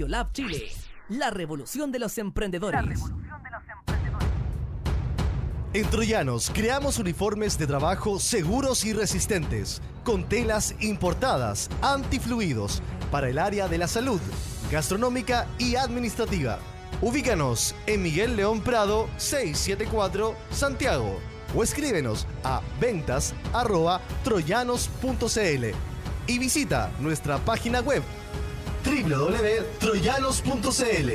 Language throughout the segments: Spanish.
Radio Lab Chile, la revolución de los emprendedores. En Troyanos creamos uniformes de trabajo seguros y resistentes, con telas importadas, antifluidos, para el área de la salud, gastronómica y administrativa. Ubícanos en Miguel León Prado 674 Santiago o escríbenos a ventas arroba troyanos.cl y visita nuestra página web www.troyanos.cl.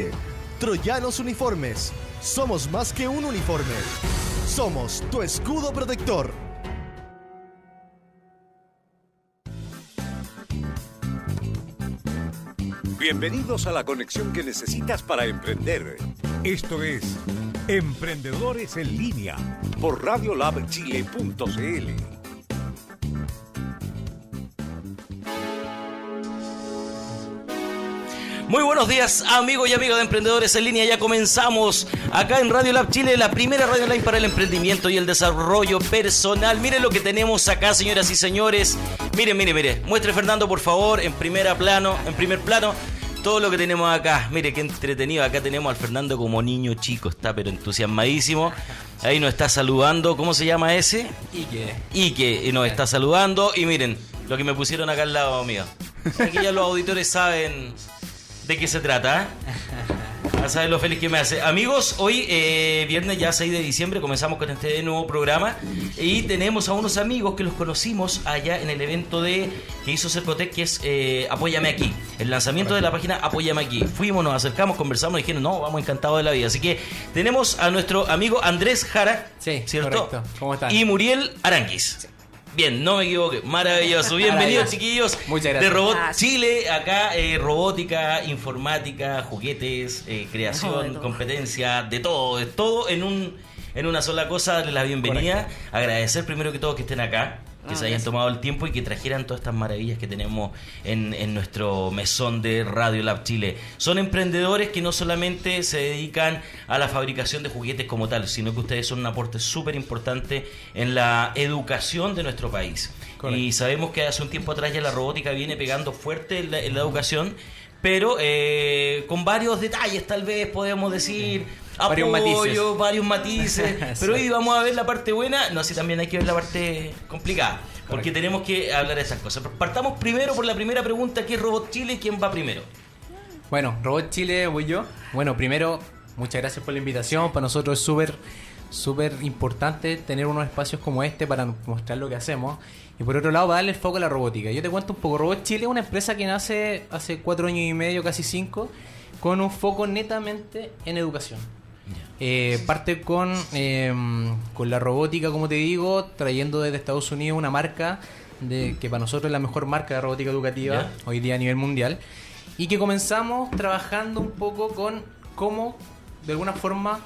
Troyanos Uniformes. Somos más que un uniforme. Somos tu escudo protector. Bienvenidos a la conexión que necesitas para emprender. Esto es Emprendedores en línea por radiolabchile.cl. Muy buenos días, amigos y amigas de Emprendedores en Línea. Ya comenzamos acá en Radio Lab Chile, la primera radio online para el emprendimiento y el desarrollo personal. Miren lo que tenemos acá, señoras y señores. Miren, miren, miren. Muestre Fernando, por favor, en primera plano, en primer plano, todo lo que tenemos acá. Mire qué entretenido. Acá tenemos al Fernando como niño chico, está pero entusiasmadísimo. Ahí nos está saludando. ¿Cómo se llama ese? Ike. Ike, y nos está saludando. Y miren, lo que me pusieron acá al lado mío. Aquí ya los auditores saben de qué se trata. Ya saben lo feliz que me hace. Amigos, hoy, eh, viernes ya 6 de diciembre, comenzamos con este nuevo programa y tenemos a unos amigos que los conocimos allá en el evento de que hizo Cercotec, que es eh, Apóyame Aquí. El lanzamiento de la página Apóyame Aquí. Fuimos, nos acercamos, conversamos dijeron, no, vamos encantados de la vida. Así que tenemos a nuestro amigo Andrés Jara, Sí, ¿cierto? correcto. ¿Cómo están? Y Muriel Aranguis. Bien, no me equivoqué. Maravilloso. Bienvenidos, chiquillos. Muchas gracias. De Robot Gracias. Chile, acá eh, robótica, informática, juguetes, eh, creación, de todo. competencia, de todo, de todo en un en una sola cosa, darles la bienvenida, agradecer primero que todo que estén acá, que Ah, se hayan gracias. tomado el tiempo y que trajeran todas estas maravillas que tenemos en, en nuestro mesón de Radio Lab Chile. Son emprendedores que no solamente se dedican a la fabricación de juguetes como tal, sino que ustedes son un aporte súper importante en la educación de nuestro país. Correcto. Y sabemos que hace un tiempo atrás ya la robótica viene pegando fuerte en la, en la educación, pero eh, con varios detalles tal vez podemos decir Varios matices. varios matices. pero hoy vamos a ver la parte buena, no, sí también hay que ver la parte complicada, porque tenemos que hablar de esas cosas. Partamos primero por la primera pregunta, ¿qué es Robot Chile? ¿Quién va primero? Bueno, Robot Chile voy yo. Bueno, primero, muchas gracias por la invitación. Para nosotros es súper, súper importante tener unos espacios como este para mostrar lo que hacemos. Y por otro lado, para darle el foco a la robótica. Yo te cuento un poco. Robot Chile es una empresa que nace hace cuatro años y medio, casi cinco, con un foco netamente en educación. Eh, parte con, eh, con la robótica, como te digo, trayendo desde Estados Unidos una marca de, que para nosotros es la mejor marca de robótica educativa hoy día a nivel mundial. Y que comenzamos trabajando un poco con cómo, de alguna forma,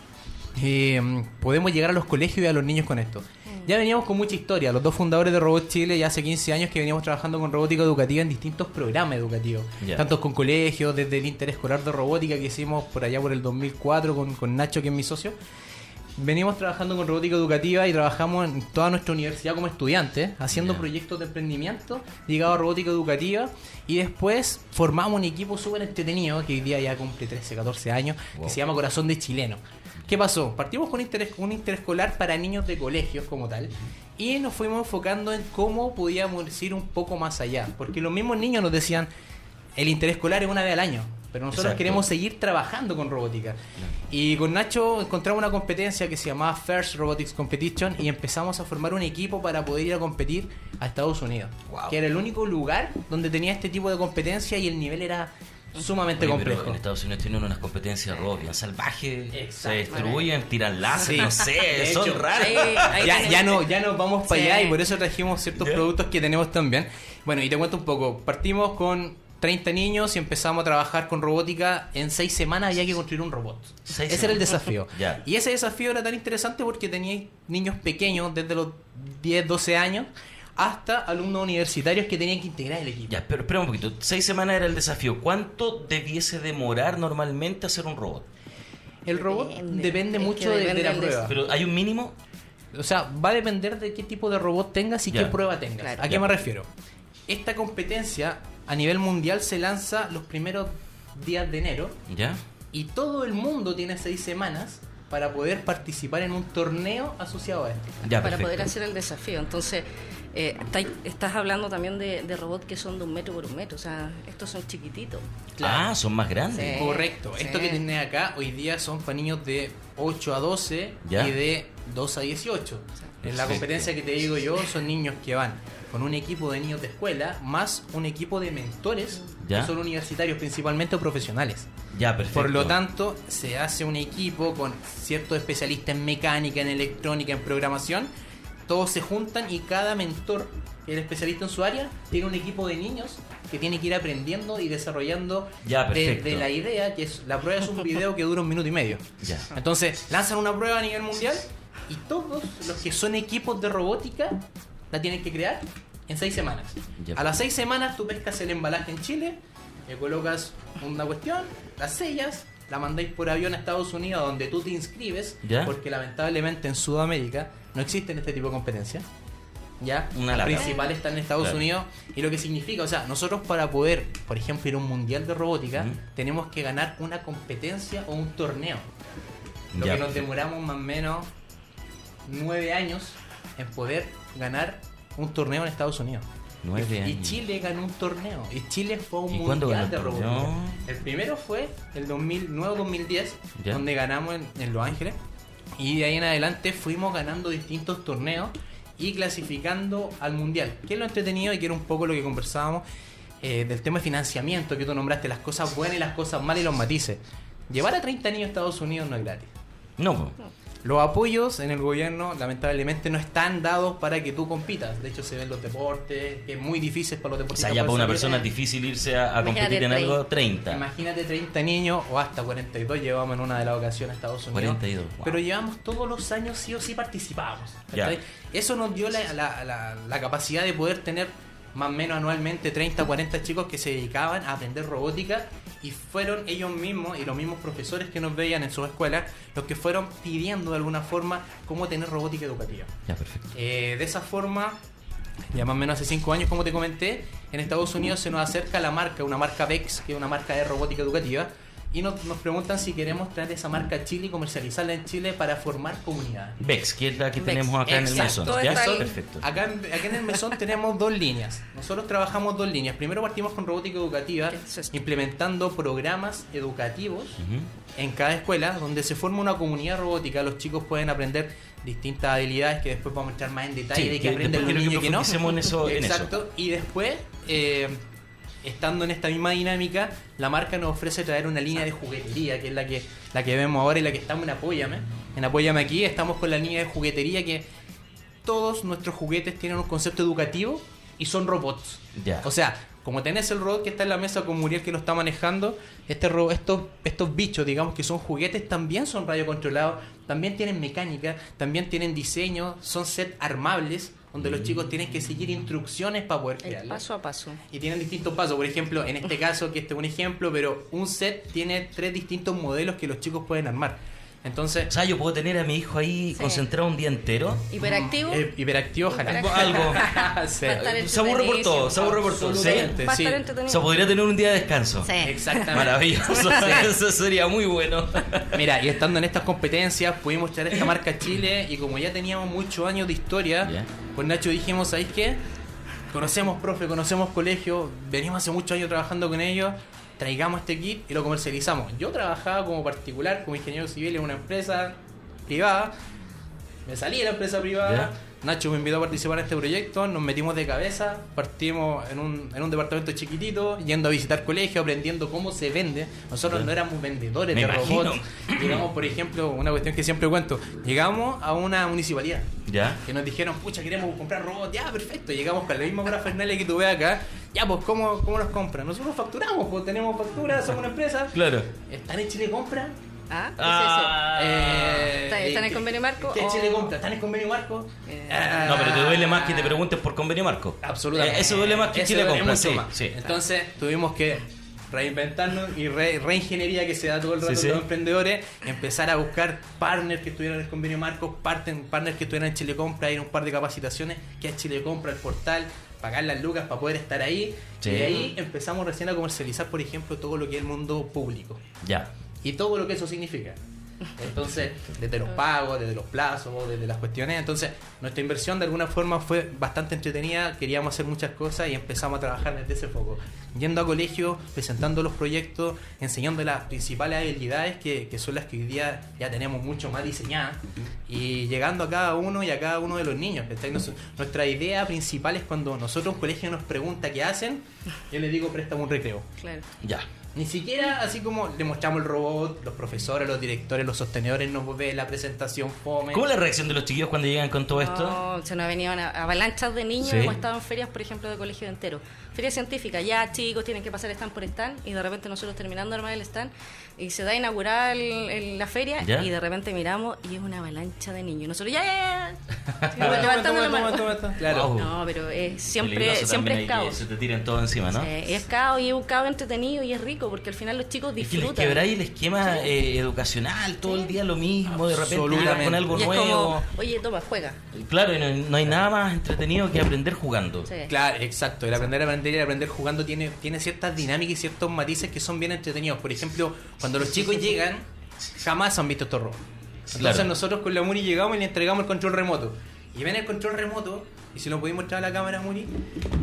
eh, podemos llegar a los colegios y a los niños con esto. Ya veníamos con mucha historia. Los dos fundadores de Robot Chile ya hace 15 años que veníamos trabajando con robótica educativa en distintos programas educativos. Ya. Tanto con colegios, desde el interescolar de robótica que hicimos por allá por el 2004 con, con Nacho, que es mi socio. Venimos trabajando con robótica educativa y trabajamos en toda nuestra universidad como estudiantes, haciendo proyectos de emprendimiento ligados a robótica educativa. Y después formamos un equipo súper entretenido que hoy día ya cumple 13, 14 años, Wow. que se llama Corazón de Chileno. ¿Qué pasó? Partimos con interés- un interescolar para niños de colegios como tal y nos fuimos enfocando en cómo podíamos ir un poco más allá. Porque los mismos niños nos decían, el interescolar es una vez al año, pero nosotros Exacto. queremos seguir trabajando con robótica. Y con Nacho encontramos una competencia que se llamaba First Robotics Competition y empezamos a formar un equipo para poder ir a competir a Estados Unidos. Wow. Que era el único lugar donde tenía este tipo de competencia y el nivel era sumamente Oye, complejo. pero en Estados Unidos tienen unas competencias bien salvajes, se destruyen, tiran láser, Sí. no sé, son hecho, raros. Sí, ya, no ya nos vamos para Sí. allá y por eso trajimos ciertos productos que tenemos también. Bueno, y te cuento un poco. Partimos con 30 niños y empezamos a trabajar con robótica. En 6 semanas había que construir un robot. Seis ese era el desafío. Y ese desafío era tan interesante porque tenía niños pequeños, desde los 10, 12 años, hasta alumnos universitarios que tenían que integrar el equipo. Ya, pero espera un poquito. Seis semanas era el desafío. ¿Cuánto debiese demorar normalmente hacer un robot? El robot Depende. depende, Es que mucho de- la prueba. Pero hay un mínimo. O sea, va a depender de qué tipo de robot tengas y Ya. qué prueba tengas. Claro. ¿A qué Ya. me refiero? Esta competencia a nivel mundial se lanza los primeros días de enero ¿Ya? y todo el mundo tiene seis semanas para poder participar en un torneo asociado a esto. Ya, para perfecto. poder hacer el desafío. Entonces, eh, está- estás hablando también de, de robots que son de un metro por un metro, o sea, estos son chiquititos. Ah, son más grandes. Sí. Correcto. Sí. Esto que tenés acá hoy día son para niños de 8 a 12 Ya. y de 2 a 18. En la competencia que te digo yo son niños que van con un equipo de niños de escuela más un equipo de mentores Ya. que son universitarios principalmente o profesionales. Ya, perfecto. Por lo tanto, se hace un equipo con ciertos especialistas en mecánica, en electrónica, en programación. Todos se juntan y cada mentor, el especialista en su área, tiene un equipo de niños que tiene que ir aprendiendo y desarrollando Ya, perfecto. desde la idea, que es la prueba es un video que dura un minuto y medio. Ya. Entonces, lanzan una prueba a nivel mundial y todos los que son equipos de robótica la tienen que crear en seis semanas. Ya. A las seis semanas tú pescas el embalaje en Chile, le colocas una cuestión, la sellas, la mandáis por avión a Estados Unidos donde tú te inscribes, Ya. porque lamentablemente en Sudamérica no existen este tipo de competencias. ¿Ya? Una Las principales están en Estados Claro. Unidos y lo que significa, o sea, nosotros para poder, por ejemplo, ir a un mundial de robótica, tenemos que ganar una competencia o un torneo. Lo Ya, que nos demoramos más o menos nueve años en poder ganar un torneo en Estados Unidos. Nueve y, y años. Chile ganó un torneo. Y Chile fue un ¿Y cuándo ganó mundial de robótica. El primero fue el 2009-2010, Ya. donde ganamos en, en Los Ángeles. Y de ahí en adelante fuimos ganando distintos torneos y clasificando al mundial. Que es lo entretenido y que era un poco lo que conversábamos eh, del tema de financiamiento que tú nombraste, las cosas buenas y las cosas malas y los matices. Llevar a 30 niños a Estados Unidos no es gratis. No. Los apoyos en el gobierno lamentablemente no están dados para que tú compitas. De hecho se ven los deportes, que es muy difícil para los O deportes. sea, ya para una persona es difícil irse a, competir en algo 30. Imagínate 30 niños o hasta 42 llevamos en una de las ocasiones a Estados Unidos. 42, wow. Pero llevamos todos los años sí o sí participamos. Eso nos dio la, la- la- la capacidad de poder tener más o menos anualmente 30 o 40 chicos que se dedicaban a aprender robótica y fueron ellos mismos y los mismos profesores que nos veían en sus escuelas los que fueron pidiendo de alguna forma cómo tener robótica educativa. Ya, perfecto. Eh, de esa forma, ya más o menos hace 5 años, como te comenté, en Estados Unidos se nos acerca la marca, una marca VEX, que es una marca de robótica educativa, y nos, nos preguntan si queremos traer esa marca a Chile y comercializarla en Chile para formar comunidades. Vex, que es la que tenemos acá en el mesón. ¿Ya? Está Perfecto. Acá en, acá en el mesón tenemos dos líneas. Nosotros trabajamos dos líneas. Primero partimos con robótica educativa, implementando programas educativos Ujú. en cada escuela donde se forma una comunidad robótica. Los chicos pueden aprender distintas habilidades que después vamos a entrar más en detalle Sí, de que que aprenden los niños y que no. profundicemos en eso- en eso. Exacto. Y después, eh, estando en esta misma dinámica, la marca nos ofrece traer una línea de juguetería, que es la que, la que vemos ahora y la que estamos en Apóyame. En Apóyame aquí estamos con la línea de juguetería que todos nuestros juguetes tienen un concepto educativo y son robots. Ya. O sea, como tenés el robot que está en la mesa con Muriel que lo está manejando, este ro- estos, estos bichos, digamos que son juguetes, también son radiocontrolados, también tienen mecánica, también tienen diseño, son set armables, donde los chicos tienen que seguir instrucciones para poder El crearlos. paso a paso. Y tienen distintos pasos. Por ejemplo, en este caso, que este es un ejemplo, pero un set tiene tres distintos modelos que los chicos pueden armar. Entonces, O sea, yo puedo tener a mi hijo ahí Sí. concentrado un día entero. Hiperactivo. eh, hiperactivo, ojalá. Hiperactivo. Algo. Sí. Se aburre por todo, se aburre por todo. ¿sí? Sí. O sea, podría tener un día de descanso. Sí. Exactamente. Maravilloso. Eso sería muy bueno. Mira, y estando en estas competencias pudimos traer esta marca a Chile y como ya teníamos muchos años de historia, pues Nacho dijimos, ¿sabéis qué? Conocemos profe, conocemos colegio, venimos hace muchos años trabajando con ellos, traigamos este kit y lo comercializamos. Yo trabajaba como particular, como ingeniero civil en una empresa privada, me salí de la empresa privada. Nacho me invitó a participar en este proyecto, nos metimos de cabeza, partimos en un, en un departamento chiquitito, yendo a visitar colegios, aprendiendo cómo se vende. Nosotros no éramos vendedores Me de imagino. robots. Llegamos, por ejemplo, una cuestión que siempre cuento, llegamos a una municipalidad ¿Ya? que nos dijeron, pucha, queremos comprar robots, ya, perfecto, llegamos con la misma parafernalia que tú ves acá, ya, pues, ¿cómo, cómo los compran? Nosotros facturamos, pues tenemos factura, somos una empresa. Claro. ¿Están en Chile Compra? ¿Ah? ¿Qué Ah. Eh, ¿Está- está en el ¿qué- convenio marco ¿Qué Chile Compra? ¿Están en el convenio marco? Eh, Ah, No, pero te duele más que te preguntes por convenio marco. Absolutamente. Eh, eso duele más que Chile compra, sí. Entonces tuvimos que reinventarnos y re- reingeniería que se da todo el rato Sí, los emprendedores, empezar a buscar partners que estuvieran en el convenio Marcos, parten- partners que estuvieran en Chile Compra, ir a un par de capacitaciones, que es Chile Compra, el portal, pagar las lucas para poder estar ahí. Sí. Y de ahí empezamos recién a comercializar, por ejemplo, todo lo que es el mundo público Ya. Y todo lo que eso significa. Entonces, desde los pagos, desde los plazos, desde las cuestiones. Entonces, nuestra inversión de alguna forma fue bastante entretenida. Queríamos hacer muchas cosas y empezamos a trabajar desde ese foco. Yendo a colegios, presentando los proyectos, enseñando las principales habilidades que, que son las que hoy día ya tenemos mucho más diseñadas. Y llegando a cada uno y a cada uno de los niños. nuestra idea principal es cuando nosotros un colegio nos pregunta qué hacen, yo les digo préstame un recreo. Claro. Ya. Ni siquiera así como le mostramos el robot, los profesores, los directores, los sostenedores nos ven la presentación fome. ¿Cómo es la reacción de los chiquillos cuando llegan con todo esto? No, se nos venían a- avalanchas de niños, Sí. hemos estado en ferias, por ejemplo, de colegio entero. Feria científica, ya chicos tienen que pasar stand por stand y de repente nosotros terminando de armar el stand y se da el- la feria ¿Ya? y de repente miramos y es una avalancha de niños. Nosotros ya, levantando la mano. Claro. Wow. No, pero es siempre, siempre es caos. Se te tiran todo encima, ¿no? Sí, es caos y es un caos entretenido y es rico porque al final los chicos Es que les disfrutan. quebráis el esquema eh, educacional, todo el día lo mismo, de repente con algo y es nuevo. como, oye, toma, juega. Claro, y no, no hay nada más entretenido que aprender jugando. Sí. Claro, exacto. El aprender a aprender y aprender jugando tiene, tiene ciertas dinámicas y ciertos matices que son bien entretenidos. Por ejemplo, cuando los chicos llegan, jamás han visto estos robots. Entonces Claro. nosotros con la Muri llegamos y le entregamos el control remoto. Y ven el control remoto, y si lo podéis mostrar a la cámara, Muri,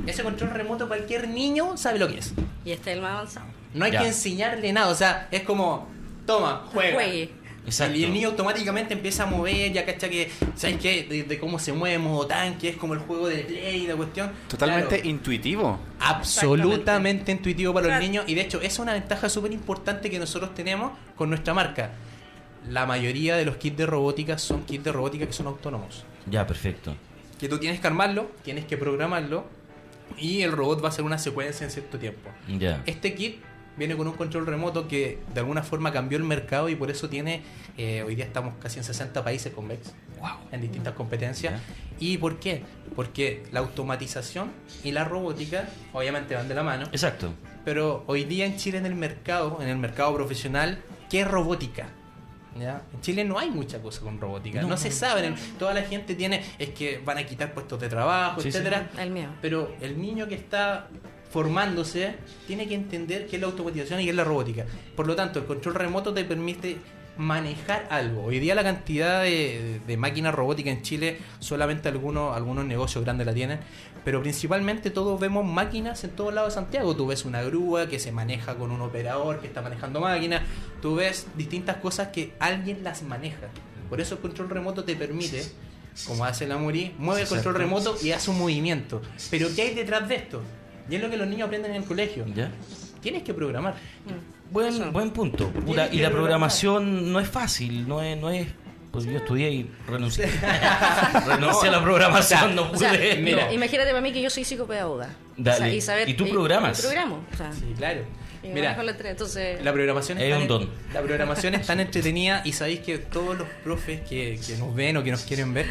ese control remoto cualquier niño sabe lo que es. Y este es el más avanzado. No hay Ya. que enseñarle nada, o sea, es como, toma, juega. Juegue. Exacto. Y el niño automáticamente empieza a mover, ya cacha que, ¿sabes qué? De, de cómo se mueve modo tanque, es como el juego de play, la cuestión. Totalmente Claro, intuitivo. absolutamente intuitivo para Claro. los niños. Y de hecho, esa es una ventaja súper importante que nosotros tenemos con nuestra marca. La mayoría de los kits de robótica son kits de robótica que son autónomos. Ya, perfecto. Que tú tienes que armarlo, tienes que programarlo, y el robot va a hacer una secuencia en cierto tiempo. Ya. Este kit viene con un control remoto que de alguna forma cambió el mercado y por eso tiene, eh, hoy día estamos casi en 60 países con VEX, en distintas competencias. ¿Y por qué? Porque la automatización y la robótica obviamente van de la mano, Exacto. pero hoy día en Chile en el mercado, en el mercado profesional, ¿qué es robótica? ¿Ya? En Chile no hay mucha cosa con robótica, no, se sabe, toda la gente tiene, es que van a quitar puestos de trabajo, Sí, sí. etcétera. El mío. Pero el niño que está formándose tiene que entender qué es la automatización y qué es la robótica. Por lo tanto, el control remoto te permite manejar algo. Hoy día la cantidad de, de máquinas robóticas en Chile, solamente algunos, algunos negocios grandes la tienen, pero principalmente todos vemos máquinas en todos lados de Santiago. Tú ves una grúa que se maneja con un operador que está manejando máquinas, tú ves distintas cosas que alguien las maneja. Por eso el control remoto te permite como hace la Muri, mueve el control remoto y hace un movimiento. Pero ¿qué hay detrás de esto? Y es lo que los niños aprenden en el colegio. Ya. Tienes que programar. Buen, Eso. buen punto. Puta, Tienes y la programar. programación no es fácil, no es, no es. Pues yo estudié y renuncié. renuncié a la programación, no O sea, pude. mira, no, imagínate para mí que yo soy psicopedagoga. Dale. O sea, y, saber, ¿Y tú programas? Y programo. O sea, Sí, claro. Mira, tres, entonces... la programación Es un en-. La programación es tan entretenida y sabéis que todos los profes que, que nos ven o que nos quieren ver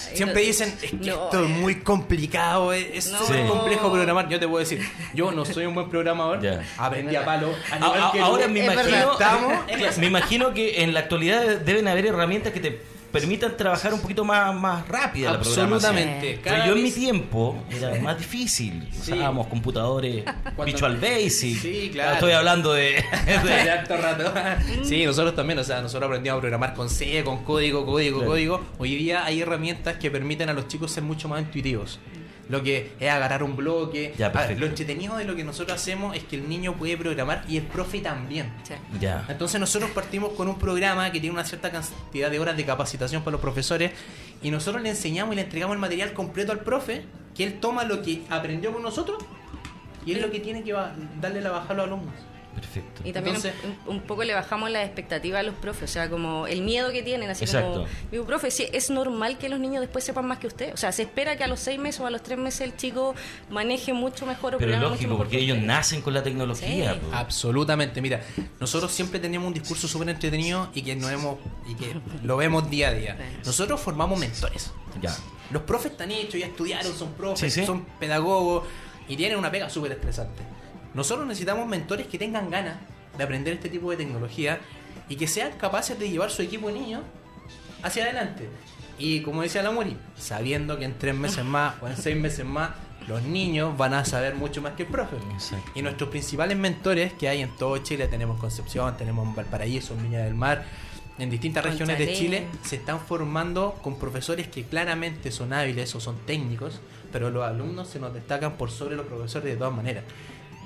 siempre dicen es que no, esto es eh. muy complicado, es es No. súper complejo programar. Yo te puedo decir, yo no soy un buen programador, Ya. aprendí a palo. A- a- ahora me imagino. Estamos- me imagino que en la actualidad deben haber herramientas que te permitan trabajar un poquito más, más rápida la programación. Absolutamente. Pero yo en mi tiempo era más difícil. Sí. Usábamos computadores Visual Basic. Sí, claro. Estoy hablando de, de de- harto rato. Sí, nosotros también, o sea, nosotros aprendimos a programar con C, con código, código, Claro. código. Hoy día hay herramientas que permiten a los chicos ser mucho más intuitivos. Lo que es agarrar un bloque. Ya, Ah, lo entretenido de lo que nosotros hacemos es que el niño puede programar y el profe también. Sí. Ya. Entonces nosotros partimos con un programa que tiene una cierta cantidad de horas de capacitación para los profesores y nosotros le enseñamos y le entregamos el material completo al profe, que él toma lo que aprendió con nosotros y es lo que tiene que darle la bajada a los alumnos. Perfecto. Y también Entonces- un, un poco le bajamos la expectativa a los profes, o sea, como el miedo que tienen, así Exacto. como, digo, profe, sí, es normal que los niños después sepan más que usted, o sea, se espera que a los seis meses o a los tres meses el chico maneje mucho mejor o Pero lógico, porque que ellos usted. nacen con la tecnología. Sí. po. Absolutamente, mira, nosotros siempre tenemos un discurso súper entretenido y que nos hemos y que lo vemos día a día. Nosotros formamos mentores. Ya. Los profes están hechos, ya estudiaron, son profes, Sí, sí. son pedagogos y tienen una pega súper estresante. Nosotros necesitamos mentores que tengan ganas de aprender este tipo de tecnología y que sean capaces de llevar su equipo de niños hacia adelante. Y como decía la Mori, sabiendo que en tres meses más o en seis meses más los niños van a saber mucho más que el profe. Exacto. Y nuestros principales mentores que hay en todo Chile, tenemos Concepción, tenemos Valparaíso, Viña del Mar, en distintas regiones de. Chile, se están formando con profesores que claramente son hábiles o son técnicos, pero los alumnos se nos destacan por sobre los profesores de todas maneras.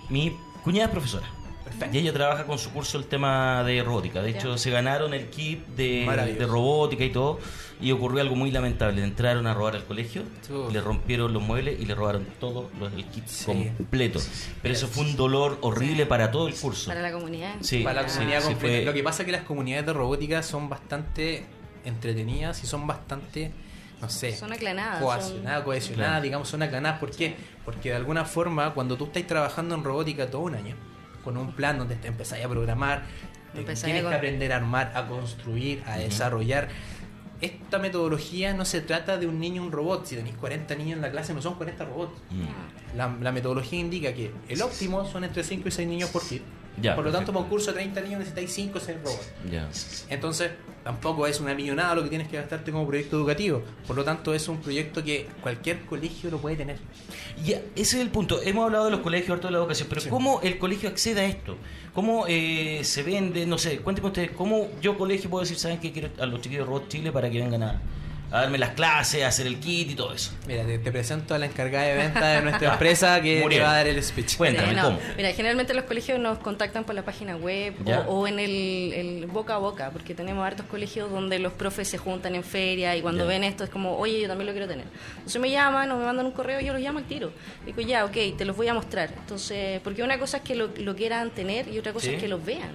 Mi cuñada es profesora. Perfecto. Y ella trabaja con su curso el tema de robótica. De hecho, Ya. se ganaron el kit de, de robótica y todo. Y ocurrió algo muy lamentable. Entraron a robar al colegio, Uf. le rompieron los muebles y le robaron todo los del kit Sí. completo. Pero eso fue un dolor horrible para todo el curso. Para la comunidad. Sí. Para la comunidad sí, completa. fue- Lo que pasa es que las comunidades de robótica son bastante entretenidas y son bastante, no sé, Son aclanadas. cohesionadas, son- cohesionadas, Claro. digamos, son aclanadas. ¿Por qué? Porque de alguna forma, cuando tú estás trabajando en robótica todo un año, con un plan donde te empezáis a programar, te tienes a que aprender a armar, a construir, a desarrollar. Esta metodología no se trata de un niño un robot. Si tenéis 40 niños en la clase, no son 40 robots. Mm. La, la metodología indica que el óptimo son entre 5 y 6 niños por kit. Ya, por lo tanto, para un curso de 30 niños necesitáis 5 o 6 robots. Ya. Entonces, tampoco es una millonada lo que tienes que gastarte como proyecto educativo. Por lo tanto, es un proyecto que cualquier colegio lo puede tener. Ya, ese es el punto. Hemos hablado de los colegios, de la educación, pero ¿cómo el colegio accede a esto? ¿Cómo eh, se vende? No sé, cuéntenme ustedes, ¿cómo yo colegio puedo decir, saben que quiero a los chiquillos de Robot Chile para que vengan a, a darme las clases, a hacer el kit y todo eso? Mira, te, te presento a la encargada de venta de nuestra empresa que te va a dar el speech. Cuéntame, no. ¿cómo? Mira, generalmente los colegios nos contactan por la página web o, o en el, el boca a boca, porque tenemos hartos colegios donde los profes se juntan en feria y cuando Ya. ven esto es como, oye, yo también lo quiero tener. Entonces me llaman o me mandan un correo y yo los llamo al tiro. Digo, ya, ok, te los voy a mostrar. Entonces, porque una cosa es que lo, lo quieran tener y otra cosa Sí. es que los vean.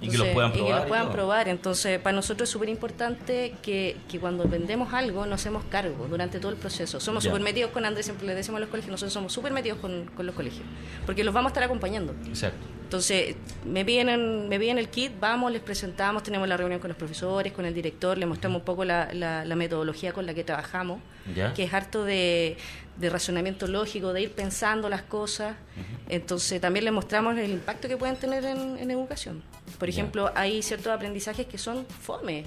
Y que los puedan y que probar los puedan probar. Entonces, para nosotros es súper importante que, que cuando vendemos algo nos hacemos cargo durante todo el proceso. Somos súper metidos con Andrés, siempre le decimos a los colegios, nosotros somos súper metidos con, con los colegios, porque los vamos a estar acompañando. Exacto. Entonces, me piden, en- me piden el kit, vamos, les presentamos, tenemos la reunión con los profesores, con el director, les mostramos un poco la, la- la metodología con la que trabajamos, Ya. que es harto de, de razonamiento lógico, de ir pensando las cosas. Entonces, también les mostramos el impacto que pueden tener en, en educación. Por ejemplo, hay ciertos aprendizajes que son fome.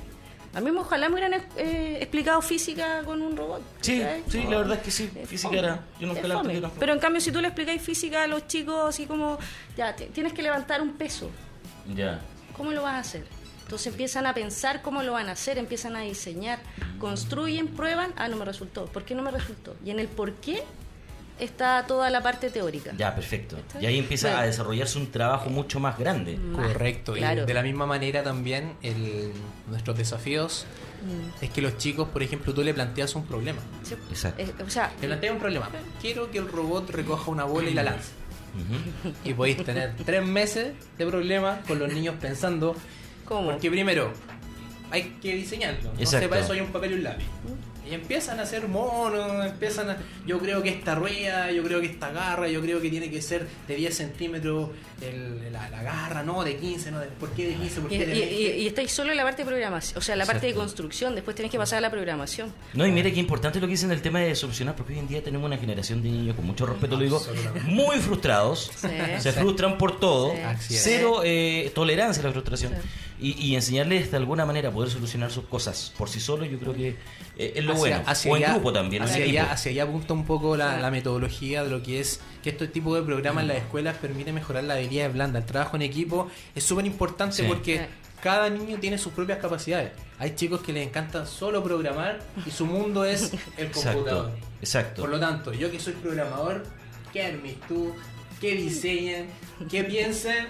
A mí ojalá me hubieran eh, explicado física con un robot. Sí, sí, la verdad es que sí. Es Física fome. era. Yo nunca la. Pero en cambio, si tú le explicáis física a los chicos, así como, ya, tienes que levantar un peso, Ya. ¿cómo lo vas a hacer? Entonces empiezan a pensar cómo lo van a hacer, empiezan a diseñar, construyen, prueban, ah, no me resultó, ¿por qué no me resultó? Y en el por qué está toda la parte teórica. Ya, perfecto. ¿Está Y ahí empieza Bueno. a desarrollarse un trabajo mucho más grande. Más, Correcto. claro. Y de la misma manera también el- nuestros desafíos es que los chicos, por ejemplo, tú le planteas un problema. Sí. Exacto. Eh, o sea, Le planteas un problema. Quiero que el robot recoja una bola y la lance. Y podéis tener tres meses de problema con los niños pensando. ¿Cómo? Porque primero, hay que diseñarlo. No sé, para eso hay un papel y un lápiz. Y empiezan a hacer monos, empiezan a... Yo creo que esta rueda, yo creo que esta garra, yo creo que tiene que ser de 10 centímetros el- la, la garra, no, de 15, no, de, ¿por qué de 15? ¿Por y, qué de y- 20? y- y estáis solo en la parte de programación, o sea, la parte de construcción, después tenés que pasar a la programación. No, y mire qué importante lo que dicen del tema de solucionar, porque hoy en día tenemos una generación de niños, con mucho respeto lo digo, muy frustrados, Sí. se frustran por todo, Sí. Cero eh, tolerancia a la frustración, y, y enseñarles de alguna manera a poder solucionar sus cosas por sí solos, yo creo que eh, es lo Hacia- bueno. hacia o en allá- grupo también, en Hacia allá, hacia allá apunta un poco la, la metodología de lo que es que este tipo de programas en las escuelas permite mejorar la habilidad blanda. El trabajo en equipo es súper importante Sí. porque cada niño tiene sus propias capacidades. Hay chicos que les encanta solo programar y su mundo es el computador. Exacto, exacto. Por lo tanto, yo que soy programador, ¿qué armes tú? ¿Qué diseñen? ¿Qué piensen?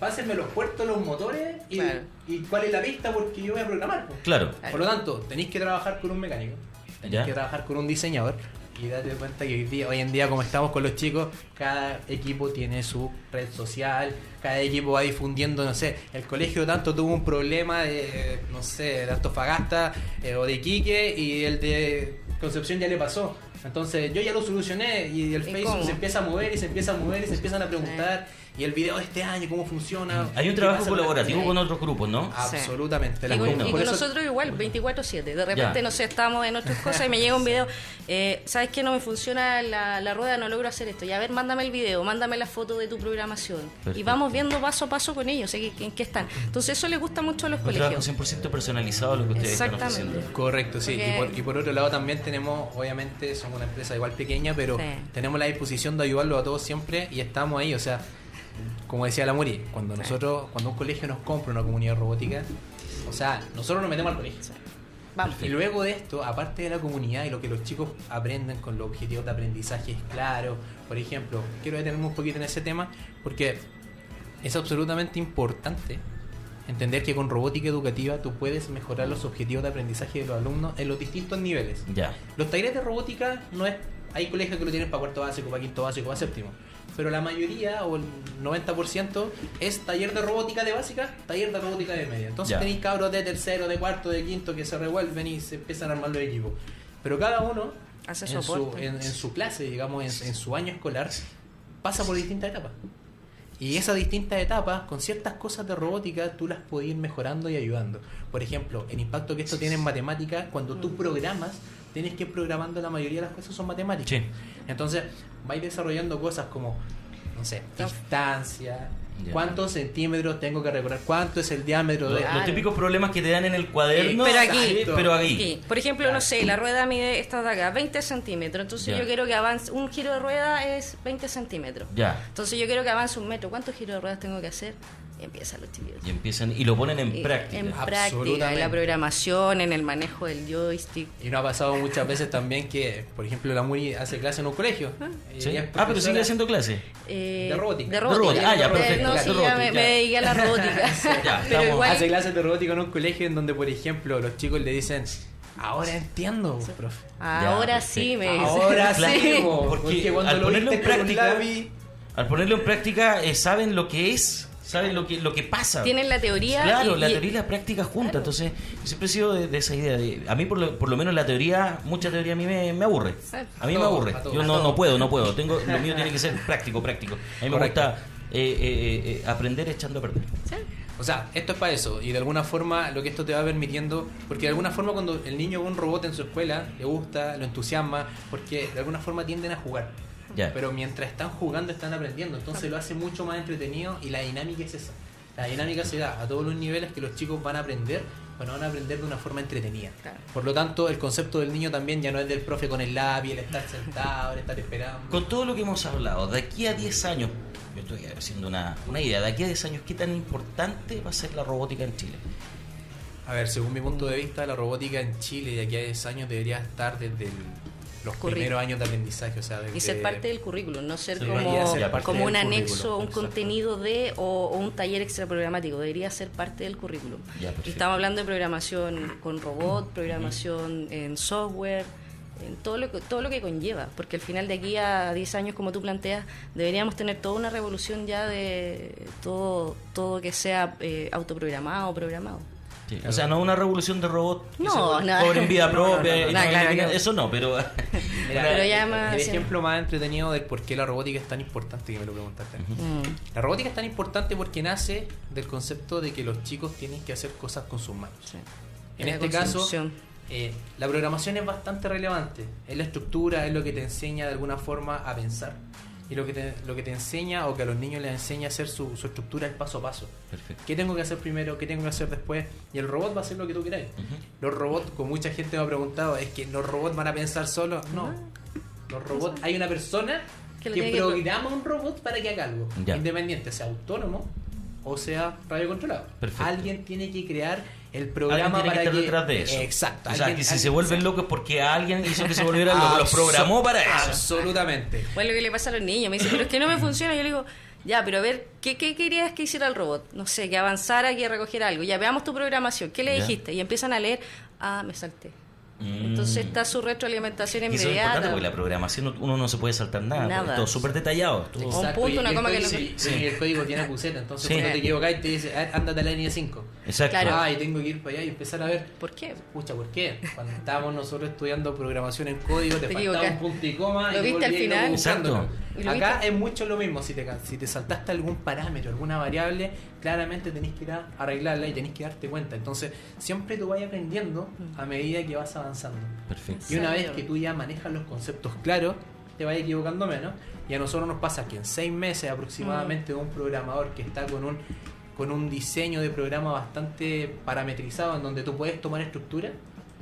Pásenme los puertos, los motores y, Claro. y cuál es la pista porque yo voy a programar. pues. Claro, Por lo tanto, tenéis que trabajar con un mecánico, tenéis Ya. que trabajar con un diseñador y date cuenta que hoy, día- hoy en día, como estamos con los chicos, cada equipo tiene su red social, cada equipo va difundiendo, no sé, el colegio tanto tuvo un problema de, no sé, de Antofagasta eh, o de Iquique y el de Concepción ya le pasó. Entonces yo ya lo solucioné y el ¿Y Facebook cómo? se empieza a mover y se empieza a mover y se empiezan a preguntar y el video de este año, cómo funciona. Hay un trabajo la colaborativo con otros grupos, ¿no? Sí. Absolutamente. las Y y con eso- nosotros igual, 24-7. De repente, Ya. no sé, estamos en otras cosas y me llega un video. eh, ¿Sabes qué? No me funciona la, la rueda, no logro hacer esto. Y a ver, mándame el video, mándame la foto de tu programación. Y Perfecto. vamos viendo paso a paso con ellos, ¿eh? ¿en qué están? Entonces, eso les gusta mucho a los Un colegios. 100% personalizado lo que ustedes están ofreciendo. Correcto, sí. Porque- Y por, y por otro lado también tenemos, obviamente, somos una empresa igual pequeña, pero Sí. tenemos la disposición de ayudarlos a todos siempre y estamos ahí. O sea, como decía la Muri, cuando nosotros, cuando un colegio nos compra una comunidad robótica, o sea, nosotros nos metemos al colegio. Vamos. Y luego de esto, aparte de la comunidad y lo que los chicos aprenden con los objetivos de aprendizaje claros, por ejemplo, quiero detenerme un poquito en ese tema porque es absolutamente importante entender que con robótica educativa tú puedes mejorar los objetivos de aprendizaje de los alumnos en los distintos niveles. Ya. Los talleres de robótica no es. Hay colegios que lo tienen para cuarto básico, para quinto básico, para séptimo. Pero la mayoría, o el 90%, es taller de robótica de básica, taller de robótica de media. Entonces Ya. tenéis cabros de tercero, de cuarto, de quinto que se revuelven y se empiezan a armar los equipos. Pero cada uno, Hace en su, soporte. en, en su clase, digamos, en, en su año escolar, pasa por distintas etapas. Y esas distintas etapas, con ciertas cosas de robótica, tú las puedes ir mejorando y ayudando. Por ejemplo, el impacto que esto tiene en matemáticas, cuando tú programas, tienes que ir programando la mayoría de las cosas son matemáticas. Sí. Entonces, vais desarrollando cosas como, no sé, distancia, Ya. cuántos centímetros tengo que recorrer, cuánto es el diámetro Los, de... los típicos problemas que te dan en el cuaderno. Pero aquí. pero aquí. Aquí. Por ejemplo, no sé, la rueda mide esta de acá, 20 centímetros. Entonces Ya. yo quiero que avance, un giro de rueda es 20 centímetros. Ya. Entonces yo quiero que avance un metro. ¿Cuántos giros de ruedas tengo que hacer? Y empiezan los chiquillos. Y empiezan y lo ponen en Y- práctica. En práctica, en Absolutamente. la programación, en el manejo del joystick. Y nos ha pasado muchas veces también que, por ejemplo, la Muri hace clase en un colegio. ¿Sí? Ella es Ah, pero sigue haciendo clase. Eh, De robótica. De De robótica. Ah, ya, perfecto. No, sí, ya me, ya. me dediqué a la robótica. Ya, Pero estamos- igual, Hace clases de robótica en un colegio en donde, por ejemplo, los chicos le dicen, ahora entiendo, profe. ahora Ya, sí me dice. Ahora sí, Sí. po, Porque porque cuando al lo ponerlo en práctica, al ponerlo en práctica eh, saben lo que es, saben lo que lo que pasa. Tienen la teoría. Claro, y- la y- teoría y la práctica juntas. Entonces, yo siempre he sido de, de esa idea. De, a mí, por lo, por lo menos, la teoría, mucha teoría a mí me, me aburre. A mí me aburre. Yo no, no puedo, no puedo. Tengo, lo mío tiene que ser práctico, práctico. A mí me Correcto. gusta eh, eh, eh, aprender echando a perder. Sí. O sea, esto es para eso. Y de alguna forma lo que esto te va permitiendo, porque de alguna forma cuando el niño ve un robot en su escuela, le gusta, lo entusiasma, porque de alguna forma tienden a jugar. Pero mientras están jugando están aprendiendo. Entonces lo hace mucho más entretenido y la dinámica es esa. La dinámica se da a todos los niveles que los chicos van a aprender, pero van a aprender de una forma entretenida. Claro. Por lo tanto, el concepto del niño también ya no es del profe con el lápiz, el estar sentado, el estar esperando. Con todo lo que hemos hablado, de aquí a 10 años, yo estoy haciendo una, una idea, de aquí a 10 años, ¿qué tan importante va a ser la robótica en Chile? A ver, según mi punto de vista, la robótica en Chile de aquí a 10 años debería estar desde el- los Currículum. primeros años de aprendizaje. O sea, Y desde- ser parte del currículum, no ser Sí, como, ser como un anexo, un contenido de o, o un taller extra programático, debería ser parte del currículum. Ya, y estamos hablando de programación con robot, programación en software, en todo lo que todo lo que conlleva, porque al final de aquí a 10 años como tú planteas, deberíamos tener toda una revolución ya de todo todo que sea eh, autoprogramado, programado. Sí, O sea, no una revolución de robot que No, no. cobren vida propia. No, no claro. Eso no, pero... Mira, Pero ya el- más- el sí. ejemplo más entretenido de por qué la robótica es tan importante que me lo preguntaste. Mm, La robótica es tan importante porque nace del concepto de que los chicos tienen que hacer cosas con sus manos. sí. En La este caso, eh, la programación es bastante relevante. Es la estructura, es lo que te enseña de alguna forma a pensar. Y lo que te, lo que te enseña o que a los niños les enseña a hacer su, su estructura el paso a paso. Perfecto. ¿Qué tengo que hacer primero? ¿Qué tengo que hacer después? Y el robot va a hacer lo que tú queráis. Los robots, como mucha gente me ha preguntado, es que los robots van a pensar solos. No. Los robots, hay una persona Que que, programa un robot para que haga algo. Ya. Independiente, sea autónomo o sea radiocontrolado. Perfecto. Alguien tiene que crear el Alguien programa tiene que para estar que... detrás de eso. Exacto. O sea, alguien- que si se vuelven locos es porque alguien hizo que se volvieran locos. Los programó para eso. Absolutamente. Bueno, lo que le pasa a los niños, me dicen, pero es que no me funciona. Yo le digo, ya, pero a ver, ¿qué, qué querías que hiciera el robot? No sé, que avanzara, que recogiera algo. Ya, veamos tu programación. ¿Qué le Ya. dijiste? Y empiezan a leer, ah, me salté. Mm. Entonces está su retroalimentación Y eso es importante inmediata. porque la programación uno no se puede saltar nada. Nada. es todo súper detallado. todo- Un punto, y- una y coma que no- sí, y el código tiene acuseta, entonces Sí. cuando te equivocas te dice, "Ah, ándate a la línea 5. Exacto. Claro. Ah, y tengo que ir para allá y empezar a ver. ¿Por qué? Pucha, ¿por qué? Cuando estábamos nosotros estudiando programación en código, te, Te faltaba un equivocaste. punto y coma. Lo y viste al final. Exacto. Y Acá viste. es mucho lo mismo. Si te, si te saltaste algún parámetro, alguna variable, claramente tenés que ir a arreglarla y tenés que darte cuenta. Entonces, siempre tú vas aprendiendo a medida que vas avanzando. Perfecto. Y una vez que tú ya manejas los conceptos claros, te vas equivocando menos. Y a nosotros nos pasa que en seis meses aproximadamente un programador que está con un con un diseño de programa bastante parametrizado en donde tú puedes tomar estructura,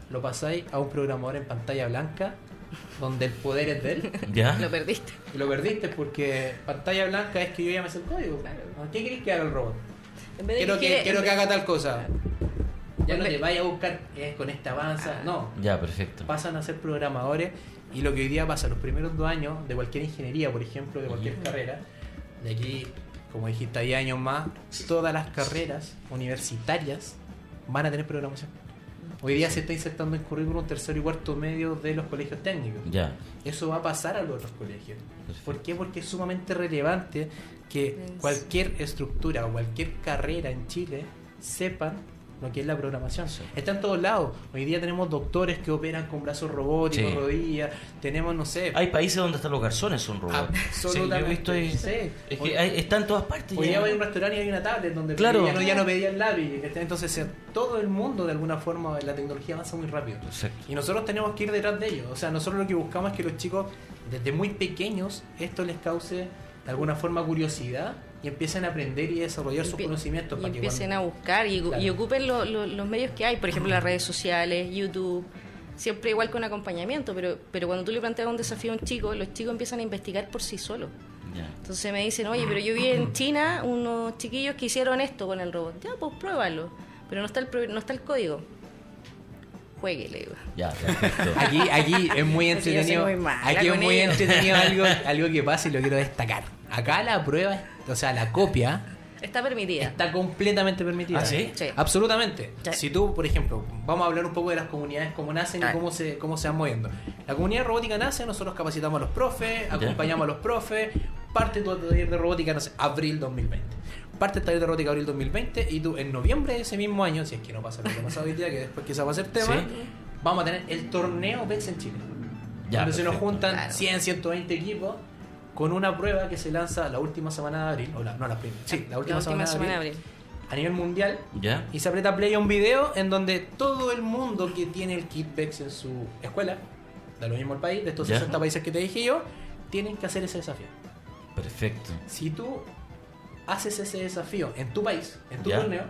lo pasáis a un programador en pantalla blanca donde el poder es de él. ¿Ya? Lo perdiste. Y lo perdiste porque pantalla blanca es que yo ya me sé el código. ¿Qué querés que haga el robot? En vez de Quiero que, quiero que haga tal cosa. Ya no te vaya a buscar eh, con esta avanza. No, Ya, perfecto. pasan a ser programadores y lo que hoy día pasa los primeros dos años de cualquier ingeniería, por ejemplo, de cualquier carrera, de aquí, como dijiste, 10 años más, todas las carreras universitarias van a tener programación. Hoy día se está insertando en currículum tercero y cuarto medio de los colegios técnicos. Ya. Eso va a pasar a los otros colegios. Perfecto. ¿Por qué? Porque es sumamente relevante que Es- cualquier estructura o cualquier carrera en Chile sepan lo que es la programación. Está en todos lados. Hoy día tenemos doctores que operan con brazos robóticos, Sí. rodillas. Tenemos, no sé. Hay países donde hasta los garzones son robots. Absolutamente. Sí. Es que hay- está en todas partes. Hoy día voy a un restaurante y hay una tablet donde Claro. ya, no, ya no pedía el lápiz. Entonces, eh, todo el mundo, de alguna forma, la tecnología avanza muy rápido. Exacto. Y nosotros tenemos que ir detrás de ellos. O sea, nosotros lo que buscamos es que los chicos, desde muy pequeños, esto les cause de alguna forma curiosidad y empiecen a aprender y a desarrollar sus conocimientos. y para que empiecen cuando- a buscar y, Claro. y ocupen lo- lo- los medios que hay, por ejemplo las redes sociales, YouTube, siempre igual con acompañamiento, pero, pero cuando tú le planteas un desafío a un chico, los chicos empiezan a investigar por sí solos. Ya. Entonces me dicen, oye, pero yo vi en China unos chiquillos que hicieron esto con el robot. Ya, pues pruébalo. Pero no está el, pro- no está el código. Juegue, le digo. Ya, perfecto. Aquí, aquí es muy entretenido. muy aquí es muy ellos. entretenido algo, algo que pasa y lo quiero destacar. Acá la prueba, o sea, la copia Está permitida. está completamente permitida. ¿Ah, sí? Sí. Absolutamente. Sí. Si tú, por ejemplo, vamos a hablar un poco de las comunidades, cómo nacen y Ah. cómo se, cómo se van moviendo. La comunidad robótica nace, nosotros capacitamos a los profes, acompañamos a los profes, parte tu taller de robótica, no sé, abril 2020. Parte el taller de robótica abril 2020 y tú en noviembre de ese mismo año, si es que no pasa lo que pasado hoy día, que después quizá va a ser tema, Sí. vamos a tener el torneo PEX en Chile. Ya, donde se nos juntan Claro. 100, 120 equipos con una prueba que se lanza la última semana de abril, o la, no la primera, sí, la última, semana, de abril, abril. a nivel mundial Ya. y se aprieta play a un video en donde todo el mundo que tiene el kit PEX en su escuela, de lo mismo el país, de estos Ya. 60 países que te dije yo, tienen que hacer ese desafío. Perfecto. Si tú haces ese desafío en tu país, en tu Ya. torneo,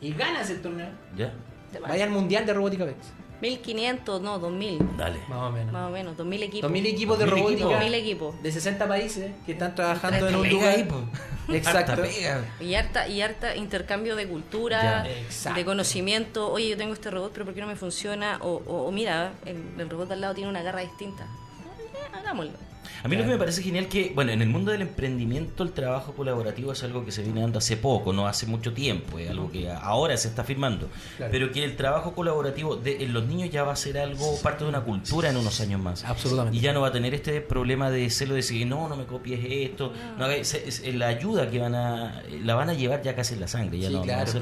y ganas el torneo, Ya. vaya al mundial de robótica PEX. 1500, no, 2000. Dale. Más o menos. Más o menos, 2000 equipos. 2000 equipos de 2000 robótica. equipos. 2000 equipos. De 60 países que están trabajando en un lugar. Exacto. Harta pega. Y harta, y harta intercambio de cultura, de conocimiento. Oye, yo tengo este robot, pero ¿por qué no me funciona? O, o- o mira, el, el robot de al lado tiene una garra distinta. Eh, Hagámoslo. A mí lo que me parece genial que, bueno, en el mundo del emprendimiento el trabajo colaborativo es algo que se viene dando hace poco, no hace mucho tiempo, es algo que ahora se está firmando, Claro. pero que el trabajo colaborativo de en los niños ya va a ser algo parte de una cultura en unos años más. Absolutamente. Y ya no va a tener este problema de celo de decir, no, no me copies esto, no es- la ayuda que van a, la van a llevar ya casi en la sangre, ya Sí, no, no claro.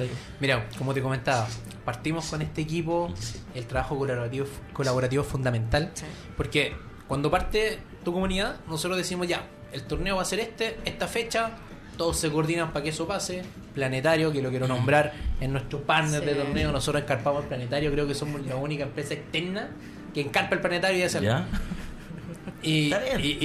Mira, como te comentaba, partimos con este equipo, el trabajo colaborativo, colaborativo es fundamental, Sí. porque cuando parte tu comunidad, nosotros decimos ya, el torneo va a ser este, esta fecha, todos se coordinan para que eso pase, Planetario, que lo quiero nombrar, en nuestro partner de torneo, nosotros encarpamos el Planetario, creo que somos la única empresa externa que encarpa el Planetario y hace ¿Ya? Y,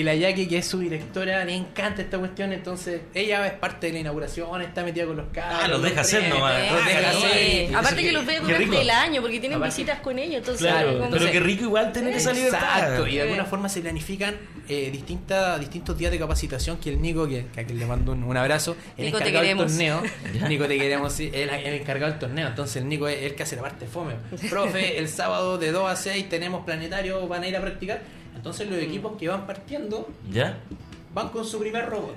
la Jackie, que es su directora, le encanta esta cuestión, entonces ella es parte de la inauguración, está metida con los cabros. Ah, los deja hacer nomás, Eh, los deja hacer. Aparte que los ve durante el año, porque tienen Aparte- visitas con ellos. Entonces, Claro, pero qué rico igual tener esa libertad. Exacto, y de alguna forma se planifican eh, distintas, distintos días de capacitación que el Nico, que, que a quien le mando un, un abrazo, el Nico, te encargado del torneo, Nico te queremos, sí, el, el encargado del torneo, entonces el Nico es el que hace la parte fome. Profe, el sábado de 2 a 6 tenemos planetario, van a ir a practicar, entonces los equipos que van partiendo ¿Ya? van con su primer robot.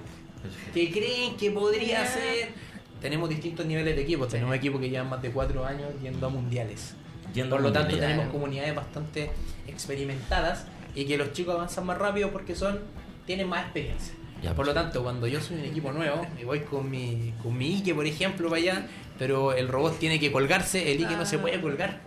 que creen que podría Ya. ser. Tenemos distintos niveles de equipos. Tenemos equipos que llevan más de cuatro años yendo a mundiales. Yendo Por lo tanto, tenemos comunidades bastante experimentadas y que los chicos avanzan más rápido porque son tienen más experiencia. Ya, por lo tanto, cuando yo soy un equipo nuevo y voy con mi, con mi Ike, por ejemplo, para allá, pero el robot tiene que colgarse, el Ike no se puede colgar.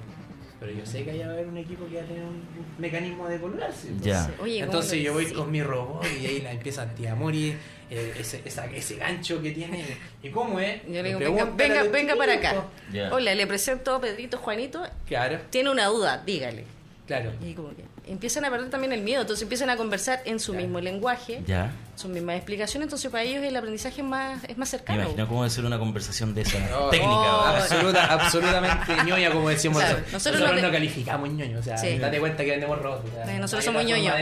Pero yo sé que hay va a haber un equipo que va a tener un mecanismo de colgarse. Ya. Oye, ¿cómo Entonces yo voy con mi robot y ahí la empieza anti-amori, eh, ese, esa- ese gancho que tiene. ¿Y cómo es? Yo le digo, venga, a venga, para acá. Hola, le presento a Pedrito Juanito. Claro, Tiene una duda, dígale. claro. Y como que empiezan a perder también el miedo, entonces empiezan a conversar en su Claro. mismo lenguaje, Ya. Sus mismas explicaciones, entonces para ellos el aprendizaje es más, es más Me cercano. imagino cómo debe ser una conversación de esa técnica. oh, absolutamente ñoña, como decimos Claro, nosotros. nosotros Nosotros, no calificamos ñoño, o sea, Sí. date cuenta que vendemos robots. o sea, Sí, nosotros somos ñoños.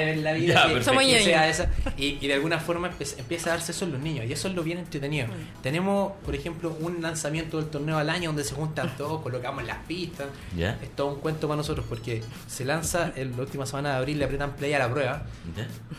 Somos ñoños. sea esa. Y, y de alguna forma empieza a darse eso en los niños, y eso es lo bien entretenido. Mm. Tenemos, por ejemplo, un lanzamiento del torneo al año donde se juntan todos, colocamos las pistas. Ya. Es todo un cuento para nosotros porque se lanza en la última semana de abril, le apretan play a la prueba.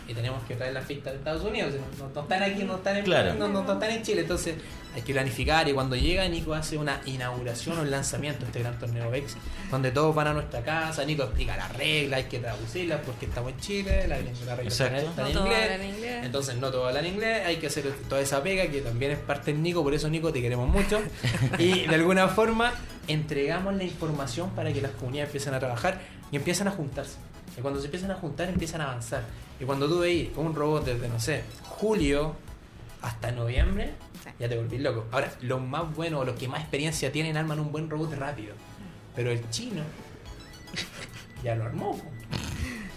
Y tenemos que traer las pistas de Estados Unidos. No, no- no están aquí, no están, en, Claro. no, no- no están en Chile. Entonces hay que planificar. Y cuando llega, Nico hace una inauguración o un lanzamiento de este gran torneo VEX, donde todos van a nuestra casa. Nico explica las reglas, hay que traducirlas porque estamos en Chile. Las la reglas están, en No todos inglés. Entonces no todos hablan inglés. Hay que hacer toda esa pega que también es parte del Nico. Por eso, Nico, te queremos mucho. y de alguna forma entregamos la información para que las comunidades empiecen a trabajar y empiezan a juntarse. Y cuando se empiezan a juntar, empiezan a avanzar. Y cuando tú veis un robot desde, no sé, julio hasta noviembre, Sí. ya te volvís loco. Ahora, los más buenos o los que más experiencia tienen arman un buen robot rápido. Pero el chino ya lo armó.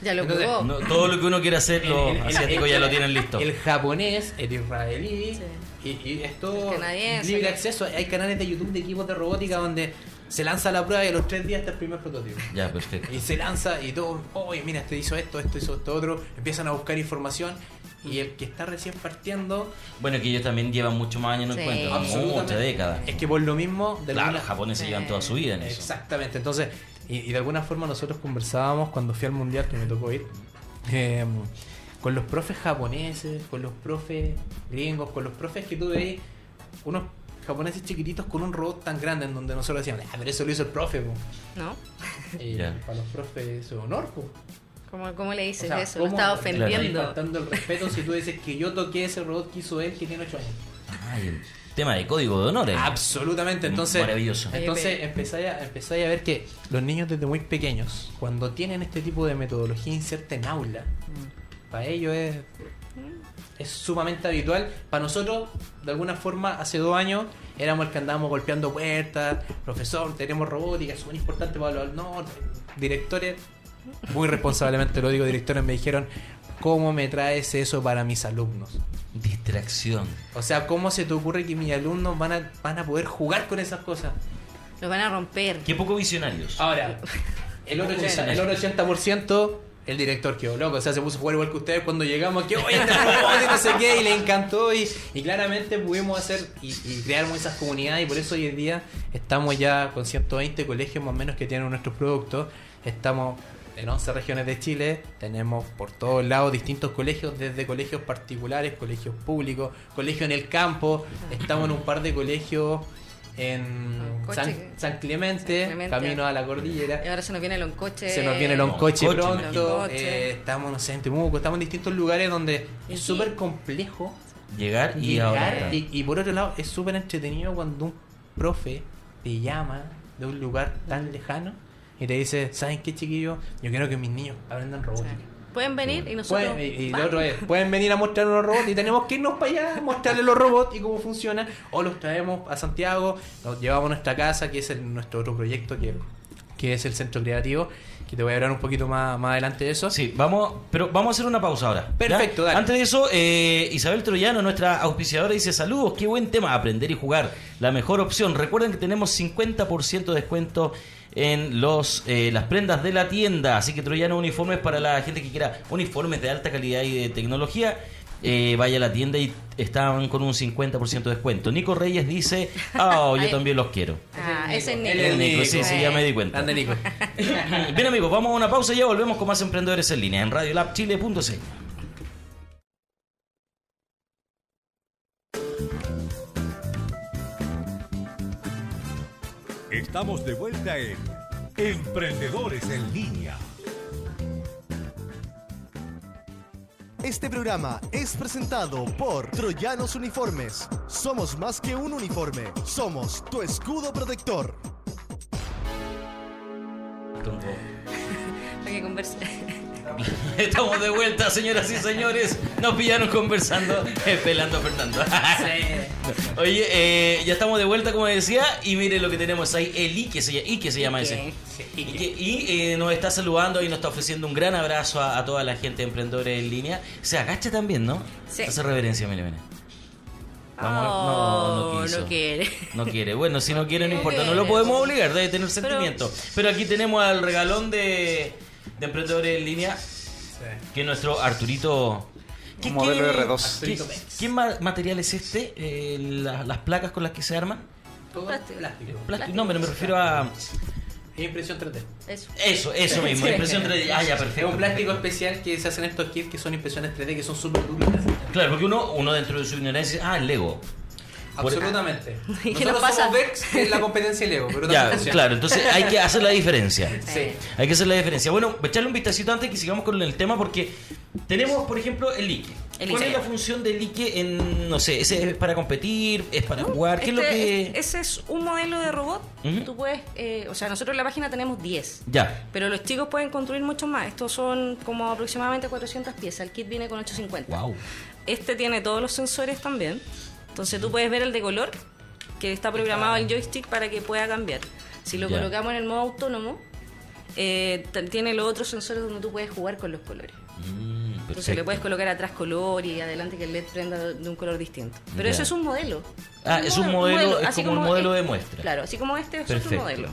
Ya lo Entonces. No, todo lo que uno quiere hacer, los asiáticos ya lo tienen listo. El japonés, el israelí, Sí. y, y es todo El canadiense, libre acceso. Hay canales de YouTube de equipos de robótica donde se lanza la prueba y a los tres días está el primer prototipo. Ya, perfecto. Y se lanza y todo, oye, mira, este hizo esto, esto hizo esto otro. Empiezan a buscar información y el que está recién partiendo, Bueno, que ellos también llevan mucho más años en Sí. el cuento, absolutamente, muchas décadas. Es que por lo mismo, de Claro, los japoneses Sí. llevan toda su vida en eso. Exactamente, entonces, y, y de alguna forma nosotros conversábamos cuando fui al mundial, que me tocó ir, eh, con los profes japoneses, con los profes gringos, con los profes que tú veis, unos japoneses chiquititos con un robot tan grande en donde nosotros decíamos, ah, pero eso lo hizo el profe, po". ¿No? Y Ya. para los profes es honor, po. ¿Cómo, cómo le O dices sea, eso? Lo ¿cómo estaba ofendiendo. faltando el respeto si tú dices que yo toqué ese robot que hizo él que tiene 8 años. Ay, el tema de código de honor. eh. Absolutamente, entonces Maravilloso. Entonces empezáis a, empezáis a ver que los niños desde muy pequeños, cuando tienen este tipo de metodología inserta en aula, para ellos es, es sumamente habitual. Para nosotros, de alguna forma, hace dos años éramos el que andábamos golpeando puertas, profesor, tenemos robótica, es súper importante para los no, directores, muy responsablemente lo digo, directores me dijeron, ¿cómo me traes eso para mis alumnos? Distracción. O sea, ¿cómo se te ocurre que mis alumnos van a, van a poder jugar con esas cosas? Lo van a romper. Qué poco visionarios. Ahora, el otro 80%, el otro 80% el director quedó loco, o sea, se puso a jugar igual que ustedes cuando llegamos, que oye, no sé qué, y le encantó, y, y claramente pudimos hacer y, y crear esas comunidades, y por eso hoy en día estamos ya con 120 colegios más o menos que tienen nuestros productos, estamos en 11 regiones de Chile, tenemos por todos lados distintos colegios, desde colegios particulares, colegios públicos, colegios en el campo, estamos en un par de colegios en. San, San Clemente, San Clemente. camino a la cordillera. Y ahora se nos viene el oncoche. Se nos viene el oncoche pronto. Eh, estamos, no sé, en Temuco, estamos en distintos lugares donde es sí. súper complejo Llegar y llegar. ahora. Y, y por otro lado, es súper entretenido cuando un profe te llama de un lugar tan lejano y te dice: ¿Saben qué, chiquillos? Yo quiero que mis niños aprendan robótica. Pueden venir y nosotros. Pueden, y, y lo otro es, pueden venir a mostrar los robots y tenemos que irnos para allá, mostrarles los robots y cómo funcionan, o los traemos a Santiago, los llevamos a nuestra casa, que es el- nuestro otro proyecto, que, que es el Centro Creativo, que te voy a hablar un poquito más, más adelante de eso. Sí, vamos, pero vamos a hacer una pausa ahora. ¿ya? Perfecto, dale. Antes de eso, eh, Isabel Troyano, nuestra auspiciadora, dice: Saludos, qué buen tema, aprender y jugar. La mejor opción. Recuerden que tenemos 50% de descuento en los eh, las prendas de la tienda. Así que Troyano Uniformes para la gente que quiera uniformes de alta calidad y de tecnología. eh, vaya a la tienda y están con un 50% de descuento. Nico Reyes dice: Ah, yo Ay. también los quiero. Ah, ese es Nico. El Nico, sí, sí, ya me di cuenta. Grande Nico. Bien amigos, vamos a una pausa y ya volvemos con más emprendedores en línea en radiolabchile.cl. Estamos de vuelta en Emprendedores en línea. Este programa es presentado por Troyanos Uniformes. Somos más que un uniforme, somos tu escudo protector. Hay que conversar. Estamos de vuelta, señoras y señores. Nos pillaron conversando, eh, pelando a Fernando. Oye, eh, ya estamos de vuelta, como decía, y mire lo que tenemos ahí, el Ike se, Ike se llama ese. Ike, y eh, nos está saludando y nos está ofreciendo un gran abrazo a, a toda la gente de emprendedores en línea. Se agacha también, ¿no? Sí. Hace reverencia, mire, mire. Vamos, Oh, no, no, no quiere. No quiere. Bueno, si no quiere, no importa. No lo podemos obligar, debe tener sentimiento. Pero aquí tenemos al regalón de, de emprendedores en línea, que es nuestro Arturito. Un modelo R2. ¿Qué, qué ma- material es este? Eh, la- las placas con las que se arman. Todo Plástico. plástico. Plástico. No, pero me refiero a. Es impresión 3D. Eso. Eso, eso mismo. Sí. Impresión 3D. Ah, ya, Es perfecto. un plástico especial que se hacen estos kits que son impresiones 3D que son súper duras. Claro, porque uno, uno dentro de su ignorancia dice, ah, el Lego. Absolutamente. ¿Y Nosotros nos pasa? somos Vex, es la competencia Lego. Pero Ya, claro, entonces hay que hacer la diferencia. Sí. Hay que hacer la diferencia. Bueno, echarle un vistacito antes que sigamos con el tema porque tenemos, por ejemplo, el Ike. El ¿Cuál Ike. es la función del Ike en, no sé, ese es para competir, es para jugar? ¿Qué es lo Este- que...? Ese es un modelo de robot. Ujú. Tú puedes, eh, o sea, nosotros en la página tenemos 10. Ya, Pero los chicos pueden construir muchos más. Estos son como aproximadamente 400 piezas. El kit viene con 850. wow. Este tiene todos los sensores también. Entonces tú puedes ver el de color, que está programado el joystick para que pueda cambiar. Si lo colocamos en el modo autónomo, eh, tiene los otros sensores donde tú puedes jugar con los colores. Mm, Entonces le puedes colocar atrás color y adelante que el LED prenda de un color distinto. Pero eso es un modelo. Ah, es un modelo, es así como un modelo de muestra. Claro, así como este es otro modelo.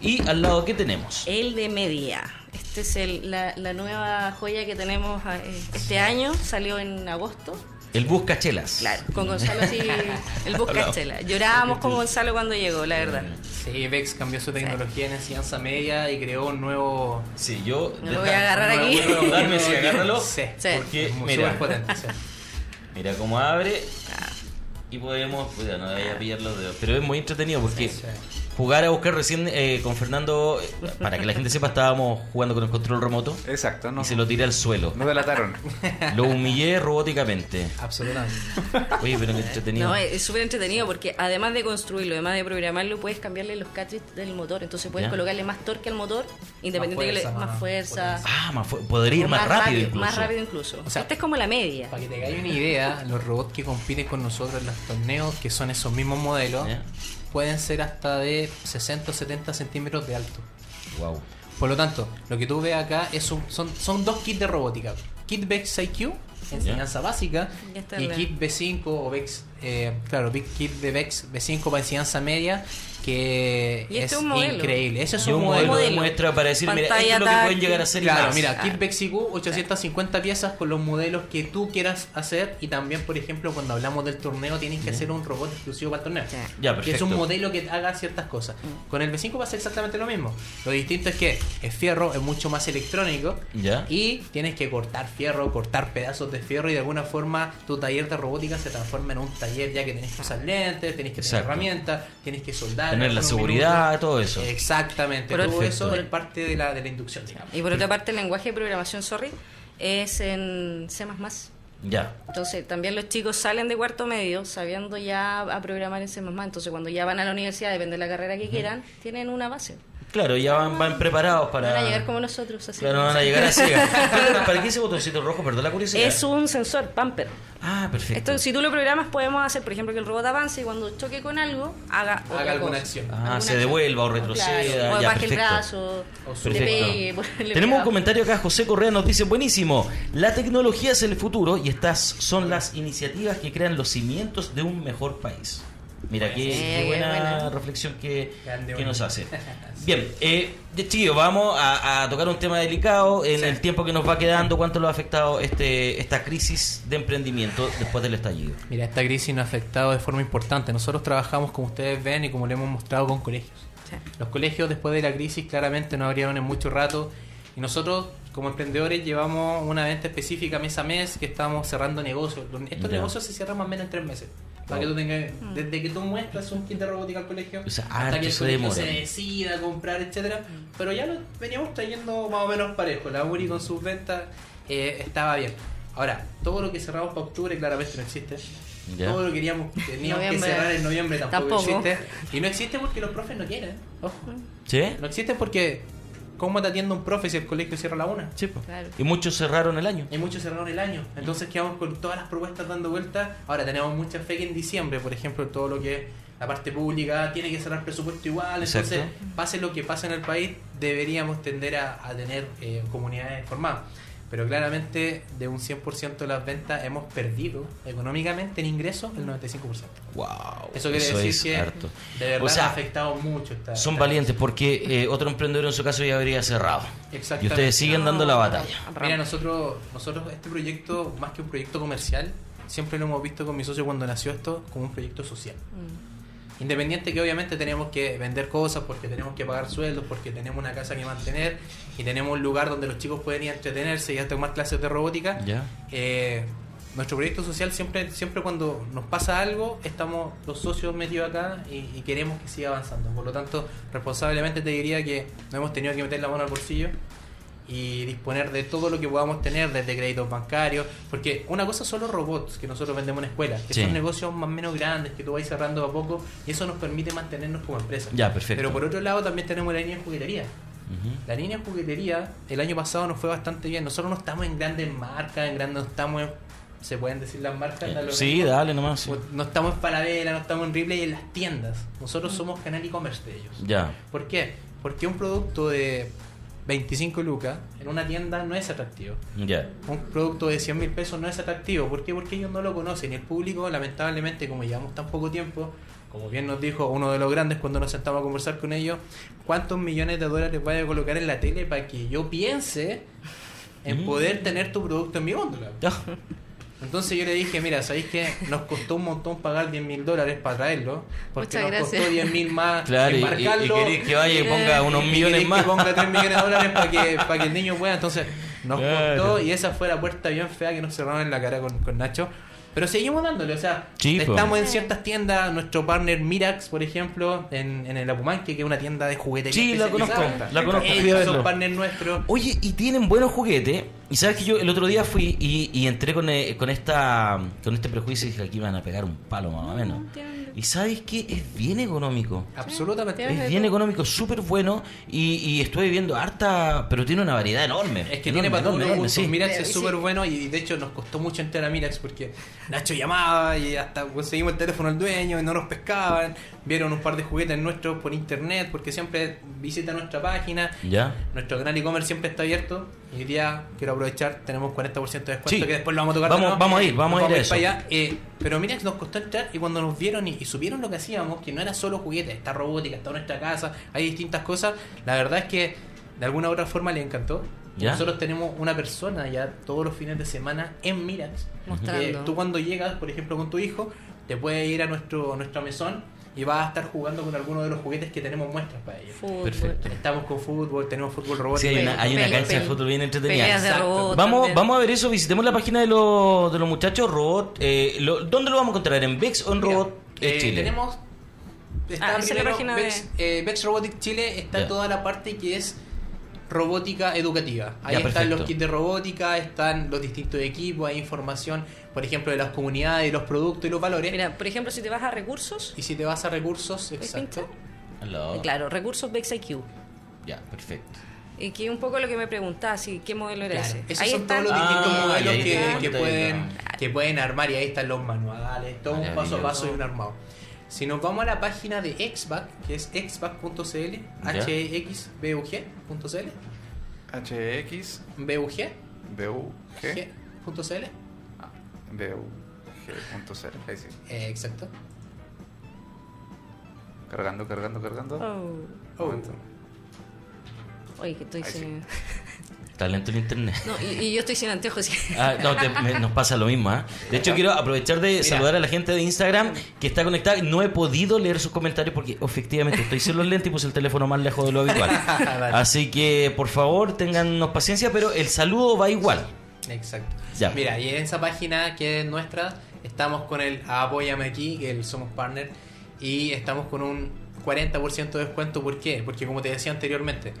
Y al lado, ¿qué tenemos? El de media. Este es el- la, la nueva joya que tenemos eh, este año. Salió en agosto. El Buscachelas. Claro, con Gonzalo así, el Hablamos. Buscachela. Llorábamos con Gonzalo cuando llegó, la verdad. Sí, Vex cambió su tecnología en enseñanza media y creó un nuevo. Sí, yo... No lo voy a agarrar aquí. sí, agárralo. Sí, Sí. Porque, es muy mira, potente. sí. mira cómo abre y podemos... Cuidado, no a pillar los dedos. Pero es muy entretenido porque... Sí. Jugar a buscar recién eh, con Fernando, eh, para que la gente sepa, estábamos jugando con el control remoto Exacto, no. y se lo tiré al suelo. Nos delataron. Lo humillé robóticamente. Absolutamente. Oye, pero qué entretenido. No, es súper entretenido porque además de construirlo, además de programarlo, puedes cambiarle los cartridges del motor. Entonces puedes Ya. colocarle más torque al motor, independiente fuerza, que le más más fuerza. Ah, más fu- podría ir más, rápido, incluso. Más rápido incluso. O sea, este es como la media. Para que te hagáis una idea, los robots que compiten con nosotros en los torneos, que son esos mismos modelos, Ya. Pueden ser hasta de 60 o 70 centímetros de alto. Wow. Por lo tanto, lo que tú ves acá es un- son, son dos kits de robótica. Kit Vex IQ, enseñanza básica, y kit B5 o Vex, eh, claro, Kit de Vex B5 para enseñanza media, que Y este es es un modelo. increíble. Ese es Y un, un modelo. modelo de muestra para decir, mira, esto es lo que pueden llegar a ser y Claro, más. mira. Kit Vex IQ, 850 piezas con los modelos que tú quieras hacer y también, por ejemplo, cuando hablamos del torneo tienes que hacer un robot exclusivo para el torneo. Sí. Ya, Que es perfecto. un modelo que haga ciertas cosas. Con el B5 va a ser exactamente lo mismo. Lo distinto es que es fierro, es mucho más electrónico Ya. y tienes que cortar fierro, cortar pedazos de fierro y de alguna forma tu taller de robótica se transforma en un taller ya que tenés que usar lentes, tenés que tener Exacto. herramientas, tienes que soldar. Tener en la seguridad, minutos. todo eso. Exactamente, Por todo eso por- es parte de la, de la inducción, digamos. Y por otra parte, el lenguaje de programación, sorry, es en C++. Ya. Entonces, también los chicos salen de cuarto medio sabiendo ya a programar en C++. Entonces, cuando ya van a la universidad, depende de la carrera que quieran, tienen una base. Claro, ya van, van preparados para... Van a llegar como nosotros, así. Claro, van a llegar así. ¿Para qué ese botoncito rojo? Perdón la curiosidad. Es un sensor, pamper. Ah, perfecto. Esto, si tú lo programas, podemos hacer, por ejemplo, que el robot avance y cuando choque con algo, haga, otra Haga alguna cosa. acción. Ah, Alguna se acción. devuelva o retroceda, Claro, o ya, baje el brazo, O le pegue, le Tenemos un comentario acá, José Correa nos dice, buenísimo, la tecnología es el futuro y estas son las iniciativas que crean los cimientos de un mejor país. Mira, qué, Sí, qué buena, buena. reflexión que, que nos hace. Bien, eh, chiquillos, vamos a, a tocar un tema delicado en el tiempo que nos va quedando. ¿Cuánto lo ha afectado este esta crisis de emprendimiento después del estallido? Mira, esta crisis nos ha afectado de forma importante. Nosotros trabajamos, como ustedes ven y como le hemos mostrado, con colegios. Sí. Los colegios después de la crisis claramente no abrieron en mucho rato y nosotros como emprendedores llevamos una venta específica mes a mes que estamos cerrando negocios. Estos negocios se cierran más o menos en tres meses. Para que tú tengas, desde que tú muestras un kit de robótica al colegio, O sea, hasta que el se colegio se decida a comprar, etcétera. Pero ya lo veníamos trayendo más o menos parejo. La URI con sus ventas eh, estaba bien. Ahora, todo lo que cerramos para octubre claramente no existe. Todo lo que queríamos, teníamos que cerrar en noviembre tampoco, Tampoco. existe. Y no existe porque los profes no quieren. Ojo. ¿Sí? No existe porque ¿cómo te atiende un profe si el colegio cierra a la una? Sí. Claro. Y muchos cerraron el año. Y muchos cerraron el año. Entonces quedamos con todas las propuestas dando vueltas. Ahora tenemos mucha fe que en diciembre, por ejemplo, todo lo que es la parte pública tiene que cerrar presupuesto igual. Entonces, Exacto. pase lo que pase en el país, deberíamos tender a, a tener eh, comunidades formadas. Pero claramente, de un 100% de las ventas, hemos perdido económicamente en ingresos el 95%. Wow. Eso quiere decir es que harto. de verdad O sea, ha afectado mucho. Esta, Son esta valientes porque eh, otro emprendedor en su caso ya habría cerrado. Y Exactamente. ustedes siguen dando la batalla. Mira, nosotros, nosotros este proyecto, más que un proyecto comercial, siempre lo hemos visto con mi socio cuando nació esto como un proyecto social. Independiente que obviamente tenemos que vender cosas porque tenemos que pagar sueldos, porque tenemos una casa que mantener y tenemos un lugar donde los chicos pueden ir a entretenerse y a tomar clases de robótica. Eh, nuestro proyecto social siempre, siempre cuando nos pasa algo, estamos los socios metidos acá y, y queremos que siga avanzando. Por lo tanto, responsablemente te diría que no hemos tenido que meter la mano al bolsillo y disponer de todo lo que podamos tener, desde créditos bancarios, porque una cosa son los robots que nosotros vendemos en escuelas, que Sí. son negocios más o menos grandes, que tú vas cerrando a poco y eso nos permite mantenernos como empresa. Ya, perfecto. Pero por otro lado también tenemos la línea de juguetería. La línea de juguetería el año pasado nos fue bastante bien. Nosotros no estamos en grandes marcas, en grandes, no estamos en, se pueden decir las marcas. Lo Sí, mismo. dale nomás. sí. No estamos en Falabella, no estamos en Ripley, en las tiendas. Nosotros somos canal e-commerce de ellos. Ya. ¿Por qué? Porque un producto de 25 lucas en una tienda no es atractivo. Un producto de 100 mil pesos no es atractivo. ¿Por qué? Porque ellos no lo conocen. Y el público, lamentablemente, como llevamos tan poco tiempo, como bien nos dijo uno de los grandes cuando nos sentamos a conversar con ellos, ¿cuántos millones de dólares voy a colocar en la tele para que yo piense en Mm. poder tener tu producto en mi góndola? Entonces yo le dije, mira, ¿sabéis que nos costó un montón pagar 10 mil dólares para traerlo? Porque Muchas nos gracias. costó 10 mil más Claro, y, y- y embarcarlo. querés que vaya y ponga unos Y millones queréis más. que ponga 3 millones de dólares para que, para que el niño pueda. Entonces nos Claro. costó y esa fue la puerta bien fea que nos cerraron en la cara con, con Nacho. Pero seguimos dándole, o sea, po. estamos en ciertas tiendas, nuestro partner Mirax, por ejemplo, en, en el Apumanque, que es una tienda de juguetería. Sí, la conozco, la conozco, Ellos son partners nuestros. Oye, y tienen buenos juguetes. Y sabes que yo el otro día fui y, y entré con, eh, con esta con este prejuicio y dije aquí van a pegar un palo más o menos. Y sabes que es bien económico. Absolutamente. Es bien económico, súper bueno y, y estuve viendo harta, pero tiene una variedad enorme. Es que Enorme, tiene para todos enorme, los sí. Mirax es súper bueno y de hecho nos costó mucho entrar a Mirax porque Nacho llamaba y hasta conseguimos el teléfono al dueño y no nos pescaban. Vieron un par de juguetes nuestros por internet porque siempre visita nuestra página. ¿Ya? Nuestro canal e-commerce siempre está abierto. Y hoy día quiero aprovechar, tenemos 40% de descuento Sí. que después lo vamos a tocar. Vamos- vamos a ir, vamos a ir a eso. para allá. Eh, pero Mirax nos costó entrar y cuando nos vieron y, y supieron lo que hacíamos, que no era solo juguetes, está robótica, está nuestra casa, hay distintas cosas, la verdad es que de alguna u otra forma les encantó. ¿Ya? Nosotros tenemos una persona ya todos los fines de semana en Mirax. Mostrando. Eh, tú cuando llegas, por ejemplo, con tu hijo, te puedes ir a nuestro, a nuestro mesón y vas a estar jugando con alguno de los juguetes que tenemos muestras para ellos. Fútbol. Perfecto. Estamos con fútbol, tenemos fútbol Sí, robótico. hay una, hay una cancha de fútbol bien entretenida. Peleas de robot. Vamos, también. vamos a ver eso, visitemos la página de, los de los muchachos Robot. Eh, lo- ¿Dónde lo vamos a encontrar? ¿En VEX o en Mira, Robot eh, eh, Chile? Tenemos. Está Ah, la página de- Vex, eh, Vex Robotics Chile, está Ya. toda la parte que es robótica educativa. Ahí Ya, están perfecto. los kits de robótica, están los distintos equipos, hay información, por ejemplo, de las comunidades, los productos y los valores. Mira, por ejemplo, si te vas a recursos, Y si te vas a recursos, ¿puedes exacto. Aló. Claro, recursos Bex IQ. Ya, perfecto. Y que un poco lo que me preguntás, si qué modelo era Claro, ese. esos Ahí son están- todos los distintos Ah, modelos que, pueden, que pueden armar y ahí están los manuales, todo un paso a paso y un armado. Si nos vamos a la página de XBAC, que es xbac.cl, Ya. hxbug.cl, HX, bug, BUG, g.cl, ah, BUG.cl. Ahí sí. eh, exacto. Cargando, cargando, cargando. Oh. Oh. Oye, que estoy sin... sí. Está está lento el internet. No, y, y yo estoy sin anteojos. Ah, no, te- me- nos pasa lo mismo. ¿ah? De hecho, quiero aprovechar de saludar a la gente de Instagram que está conectada. No he podido leer sus comentarios porque efectivamente estoy sin los lentes y puse el teléfono más lejos de lo habitual. Así que, por favor, tengannos paciencia, pero el saludo va igual. Exacto. Ya. Mira, y en esa página que es nuestra, estamos con el Apóyame aquí, que el- somos partner, y estamos con un 40% de descuento. ¿Por qué? Porque como te decía anteriormente,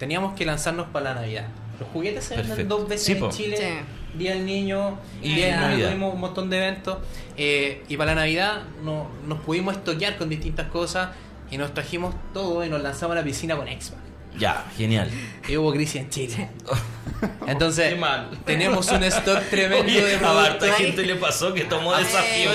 teníamos que lanzarnos para la Navidad. Los juguetes se venden dos veces Sí, en po. Chile, Sí. Día del Niño Y Día. Niño tuvimos un montón de eventos. eh, y para la Navidad no, nos pudimos estoquear con distintas cosas y nos trajimos todo y nos lanzamos a la piscina con Xbox. Ya, genial. Y hubo crisis en Chile. Entonces, Qué mal. tenemos un stock tremendo Oye, de a harta gente le pasó que tomó desafío.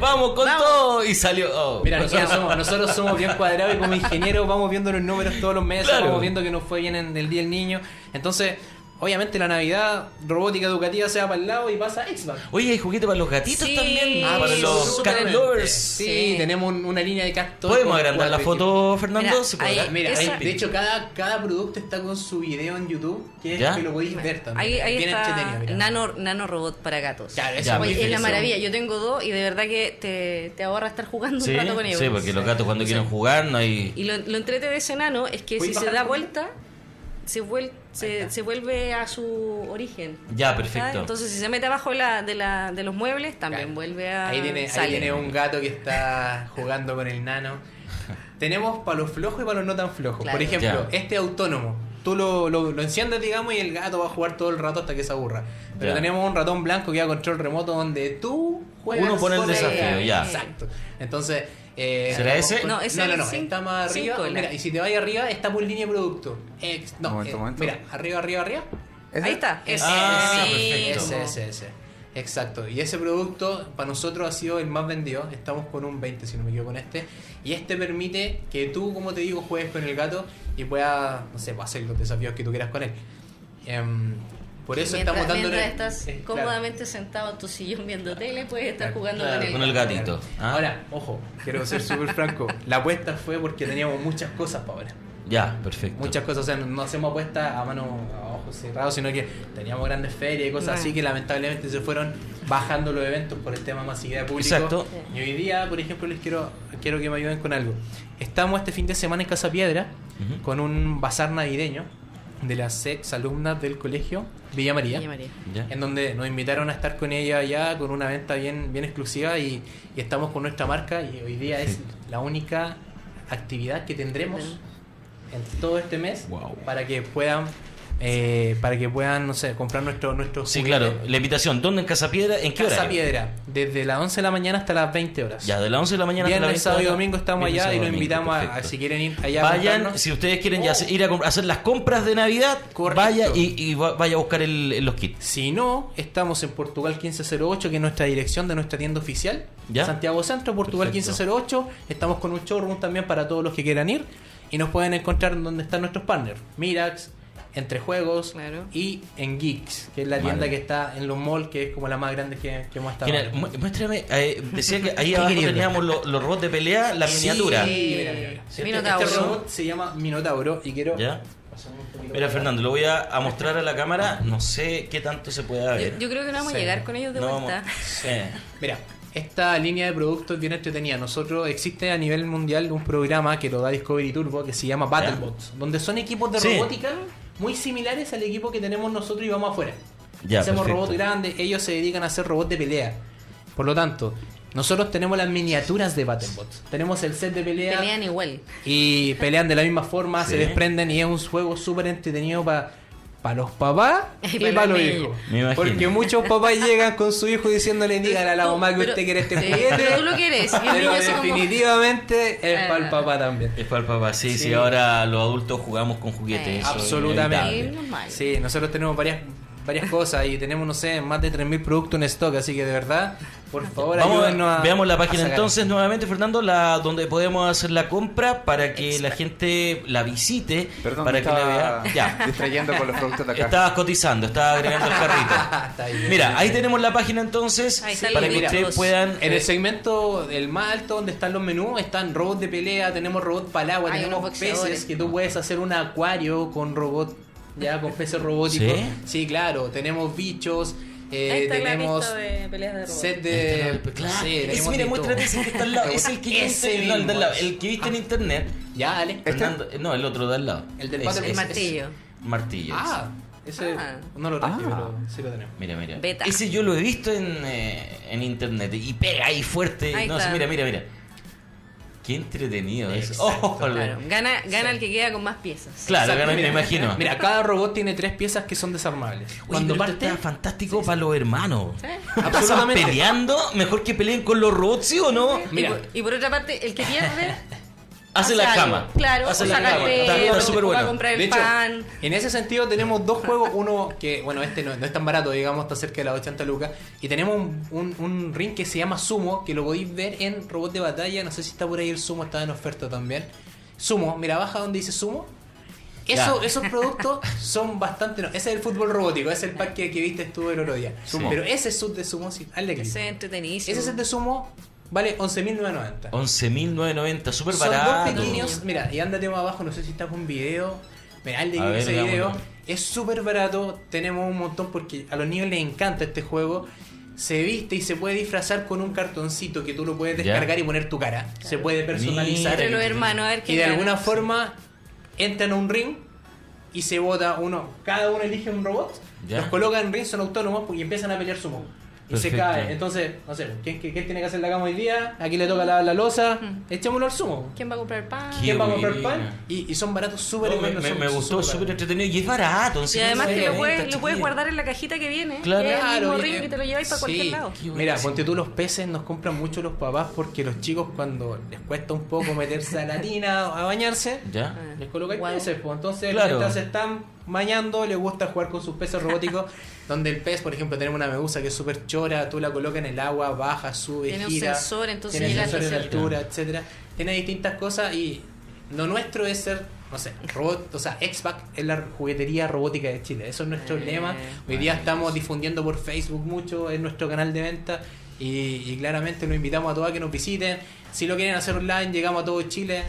Vamos con Vamos. todo y salió. oh. Mira, nosotros somos, nosotros somos bien cuadrados y como ingenieros vamos viendo los números todos los meses, Claro. vamos viendo que nos fue bien en el Día del Niño. Entonces, obviamente la Navidad, robótica educativa se va para el lado y pasa Xbox. Oye, hay juguete para los gatitos Sí, también. Ah, para sí, los cat lovers. Sí, Sí. tenemos un- una línea de cat toy ¿Podemos agrandar la foto, Fernando? Mira, hay- de hecho cada, cada producto está con su video en YouTube, que, es ¿Ya? que lo podéis ver también. Ahí, ahí Bien está nano, nano robot para gatos. Claro, eso Ya, es muy Oye, es la maravilla. Yo tengo dos y de verdad que te, te ahorra estar jugando Sí, un rato con ellos. sí, porque los gatos cuando quieren jugar no hay... Y lo, lo entrete de ese nano es que ¿Puedes si se da vuelta, se, vuel- se, se vuelve a su origen. Ya, ¿sabes? perfecto. Entonces, si se mete abajo de, la, de, la, de los muebles, también Claro. vuelve a. Ahí tiene, ahí tiene un gato que está jugando con el nano. Tenemos para los flojos y para los no tan flojos. Claro. Por ejemplo, Ya. este autónomo. Tú lo, lo, lo enciendes, digamos, y el gato va a jugar todo el rato hasta que se aburra. Pero Ya. tenemos un ratón blanco que da control remoto donde tú juegas. Uno pone el desafío, ya. Exacto. Entonces. Eh, ¿Será ese? No, ese no, no, es no, está más arriba. Mira, y si te vas arriba, está por línea de producto. Ex- no, Momento, eh, momento. mira, arriba, arriba, arriba. ¿Ese? Ahí está. Ese, Ah, sí. perfecto. Ese, ese, ese. Exacto. Y ese producto para nosotros ha sido el más vendido. Estamos con un 20, si no me equivoco, con este. Y este permite que tú, como te digo, juegues con el gato y puedas, no sé, hacer los desafíos que tú quieras con él. Em, por eso mientras, estamos dándole... mientras estás eh, claro. cómodamente sentado en tu sillón viendo tele, puedes estar jugando Claro, con, el, con el gatito. Ah. Ahora, ojo, quiero ser súper franco. La apuesta fue porque teníamos muchas cosas para ahora. Ya, perfecto. Muchas cosas, o sea, no hacemos apuestas a mano a ojos cerrados, sino que teníamos grandes ferias y cosas Bueno. así que lamentablemente se fueron bajando los eventos por el tema de masividad de público. Exacto. Y hoy día, por ejemplo, les quiero quiero que me ayuden con algo. Estamos este fin de semana en Casa Piedra con un bazar navideño de las ex alumnas del colegio Villa María. Villa María. Ya. En donde nos invitaron a estar con ella allá con una venta bien, bien exclusiva y, y estamos con nuestra marca y hoy día es la única actividad que tendremos en todo este mes Wow. para que puedan eh, para que puedan no sé comprar nuestro nuestro Sí, juguete. claro. La invitación, ¿dónde en Casa Piedra? ¿En qué Casa hora? Piedra desde las 11 de la mañana hasta las 20 horas Ya, de las 11 de la mañana hasta viernes las sábado y 20 domingo estamos allá y los invitamos a, a si quieren ir allá a Vayan, comprarnos. si ustedes quieren ya ir a, hacer las compras de Navidad, Correcto. vaya y, y va- vaya a buscar el- los kits. Si no, estamos en Portugal 1508, que es nuestra dirección de nuestra tienda oficial. ¿Ya? Santiago Centro, Portugal Perfecto. 1508. Estamos con un showroom también para todos los que quieran ir. Y nos pueden encontrar donde están nuestros partners. Mirax, Entre Juegos Claro. y en Geeks, que es la tienda Vale. que está en los malls, que es como la más grande que, que hemos estado. Mu- Muéstrame, eh, decía que ahí ¿Qué abajo teníamos lo- los robots de pelea, la Sí, miniatura. mira, mira, mira. Este- Minotauro. Este robot se llama Minotauro y quiero... ¿Ya? pasarme un poquito Mira. Fernando, lo voy a, a mostrar a la cámara. No sé qué tanto se puede ver. Yo, yo creo que no vamos Sí. a llegar con ellos de No vuelta. vamos- sí. Mira, esta línea de productos es bien entretenida. Nosotros existe a nivel mundial un programa que lo da Discovery Turbo que se llama Battlebots, donde son equipos de Sí. robótica muy similares al equipo que tenemos nosotros y vamos afuera. Ya, Hacemos perfecto. robots grandes, ellos se dedican a hacer robots de pelea. Por lo tanto, nosotros tenemos las miniaturas de Battlebots. Tenemos el set de pelea Pelean igual. y pelean de la misma forma, Sí. se desprenden y es un juego súper entretenido para los papás Y y pa' para los hijos. Porque muchos papás llegan con su hijo diciéndole, dígale a la mamá que pero- usted quiere este sí, juguete. pero tú lo quieres, y el Pero niño así como- definitivamente es Ah. para el papá también. Es para el papá, sí, sí, Sí. ahora los adultos jugamos con juguetes. Eh, eso Absolutamente. Sí, nosotros tenemos varias varias cosas y tenemos, no sé, más de 3.000 productos en stock, así que de verdad, por favor, Vamos, ayúdennos a- veamos la página entonces nuevamente, Fernando, la donde podemos hacer la compra para que la gente la visite, Perdón, para que la estaba vea. Ya. distrayendo con los productos de acá. Estabas cotizando, estaba agregando el carrito. Está bien. Mira, ahí tenemos la página entonces Ahí está el para que ustedes puedan En eh, el segmento del más alto donde están los menús están robots de pelea, tenemos robots para el agua, Hay tenemos peces que tú puedes hacer un acuario con robot ya con peces robóticos. ¿Sí? ¿Sí? claro. Tenemos bichos, eh, tenemos pista de peleas de robots. set de... Claro. sí, muéstrate todo. ese que está al lado. Es el que viste, no, el, lado. que viste en internet. Ya, dale. Fernando- no, el otro de al lado. El del pato- El martillo. Martillo. Ah, ese Ah. no lo traje, Ah. pero sí lo tenemos. Mira, mira. Beta. Ese yo lo he visto en, eh, en internet y pega ahí fuerte. Ahí no, está. sí, mira, mira, mira. Qué entretenido eso. Oh, Claro, gana, gana el que queda con más piezas. Claro, Exacto, gana- me imagino. Mira, cada robot tiene tres piezas que son desarmables. Oye, Cuando pero parte, está fantástico para los hermanos. Sí. Absolutamente. peleando, mejor que peleen con los robots, ¿sí o no? Mira. Y, por, y por otra parte, el que pierde. Hace la algo. cama. Claro, Hace la cama. Está- súper bueno. de hecho, pan. en ese sentido tenemos dos juegos. Uno que, bueno, este no, no es tan barato, digamos, está cerca de las 80 lucas. Y tenemos un, un- un ring que se llama Sumo, que lo podéis ver en Robot de Batalla. No sé si está por ahí el Sumo, está en oferta también. Sumo, mira, baja donde dice Sumo. Eso, esos productos son bastante. No, ese es el fútbol robótico, ese es el pack que, que viste tú el otro día. Sumo. Pero ese sub de Sumo, sí, hazle clic. Ese es entretenidísimo. Ese set de Sumo vale 11.990. 11.990, súper Son barato. dos pequeños. Mira, y ándate más abajo, no sé si está con video. Mira, clic a ver, ese video. Es súper barato. Tenemos un montón porque a los niños les encanta este juego. Se viste y se puede disfrazar con un cartoncito que tú lo puedes Ya. descargar y poner tu cara. Se puede personalizar. Entre los hermanos, a ver Y de alguna forma entran a un ring y se vota uno. Cada uno elige un robot, Ya. los coloca en ring, son autónomos y empiezan a pelear sumo. Y se cae. Entonces, no sé, ¿quién, quién- quién tiene que hacer la cama hoy día? Aquí le toca la, la losa. Echémoslo al sumo. ¿Quién va a comprar pan? ¿Quién va a comprar pan? Y, y son baratos súper No, me, me- gustó, súper entretenido y es barato. Y además que lo puedes, lo puedes guardar en la cajita que viene. Claro. que es el mismo Claro, ring y- que te lo lleváis para sí. cualquier lado. Mira, ponte tú los peces, nos compran mucho los papás porque los chicos cuando les cuesta un poco meterse a la tina a bañarse, ¿Ya? les colocáis Guau. peces. Pues. Entonces, Claro. mientras se están bañando, les gusta jugar con sus peces robóticos. donde el pez, por ejemplo, tenemos una medusa que es súper chora, tú la colocas en el agua, baja, sube, Tiene un gira. sensor, entonces tiene sensores de altura, etcétera Tiene distintas cosas y lo nuestro es ser, no sé, robot, o sea, X-Pac es la juguetería robótica de Chile. Eso es nuestro Eh, lema. Hoy día estamos difundiendo por Facebook mucho en nuestro canal de venta y, y claramente los invitamos a todos a que nos visiten. Si lo quieren hacer online, llegamos a todo Chile.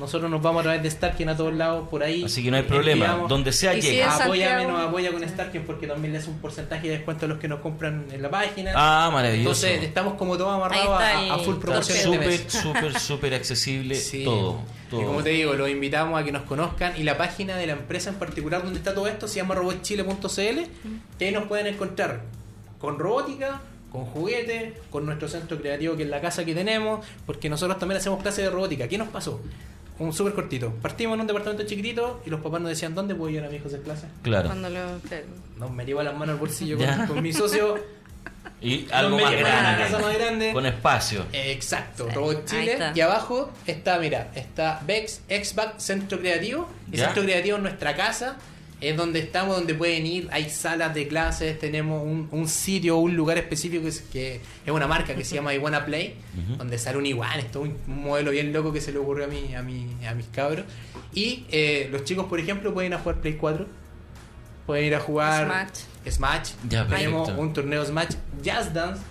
Nosotros nos vamos a través de Starkin a todos lados por ahí. Así que no hay problema. Enviamos. Donde sea Y si Santiago. nos apoya con Starkin porque también le hace un porcentaje de descuento a los que nos compran en la página. Ah, maravilloso. Entonces estamos como todos amarrados a, a full Está promoción súper, súper, súper accesible Sí. todo. Y como te digo, los invitamos a que nos conozcan y la página de la empresa en particular donde está todo esto se llama robotchile.cl que ahí nos pueden encontrar con robótica, con juguetes, con nuestro centro creativo que es la casa que tenemos, porque nosotros también hacemos clases de robótica. ¿Qué nos pasó? Un súper cortito. Partimos en un departamento chiquitito y los papás nos decían, ¿dónde puedo llevar a mi hijo a hacer clases? Claro. Cuando lo, claro. No, me llevo las manos al bolsillo con, con mi socio. Y algo Nos más metimos en casa grande. más grande. Con espacio. Exacto, Sí, Robot Chile. Y abajo está, mira, está Vex, Xback, Centro Creativo. Y Ya. Centro Creativo es nuestra casa. Es donde estamos, donde pueden ir. Hay salas de clases, tenemos un, un sitio, un lugar específico que es, que es una marca que se llama Iguana Play, donde sale un iguana, esto es un modelo bien loco que se le ocurrió a, mí, a, mí, a mis cabros. Y eh, los chicos, por ejemplo, pueden ir a jugar Play 4, pueden ir a jugar Smash. Smash. Ya, Tenemos un torneo Smash Jazz Dance.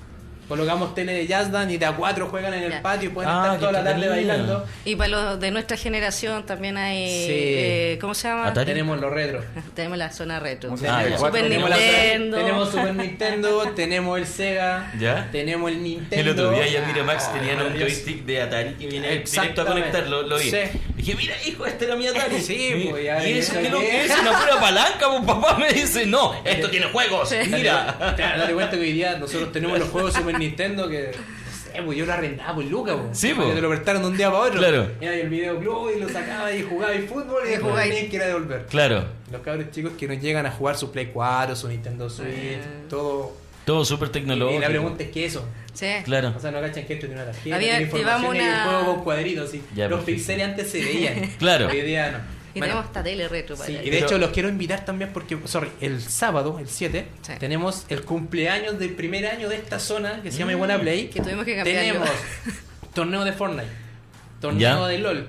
Colocamos tele de Jazz Dance y de a cuatro juegan en el Ya. patio y pueden Ah, estar toda la tarde bailando. Y para los de nuestra generación también hay. Sí. eh, ¿Cómo se llama? Atari. Tenemos los retro. Tenemos la zona retro. Ah. Super tenemos, la- Nintendo. tenemos Super Nintendo, tenemos el Sega, ¿Ya? tenemos el Nintendo. El otro día ya mira Max Ah, tenían un joystick de Atari que viene directo a Exactamente. conectar, lo, vi. Sí. Dije, mira hijo, este era mi Atari. Sí, Y- pues, ya ¿Y eso ves, qué lo ¿qué? que es? Una pura palanca, pues papá me dice, no, esto tiene juegos. Mira. Date cuenta que hoy día nosotros tenemos los juegos de Nintendo que. no sé, pues yo lo arrendaba por Luca, pues. Sí, Porque pues. te lo prestaron de un día para otro. Claro. Era el videoclub y lo sacaba y jugaba y fútbol y después Jugáis. tenías que ir a devolver. Claro, Los cabros chicos que nos llegan a jugar su Play 4, su Nintendo Switch, Eh. todo. todo súper tecnológico. Y la pregunta es: ¿qué es eso? Sí. Claro. O sea, no cachan que esto tiene una tarjeta, Había- tiene información llevamos y el una- juego con cuadritos. Sí. Ya, los pixeles antes se veían. Claro. Hoy día no. Y Bueno, tenemos esta tele retro para Sí, y de Pero- hecho los quiero invitar también porque, sorry, el sábado, el 7, Sí. tenemos el cumpleaños del primer año de esta zona que se llama Iguana Play. Mm, Que tuvimos que cambiarlo. Tenemos torneo de Fortnite, torneo Ya. de LOL.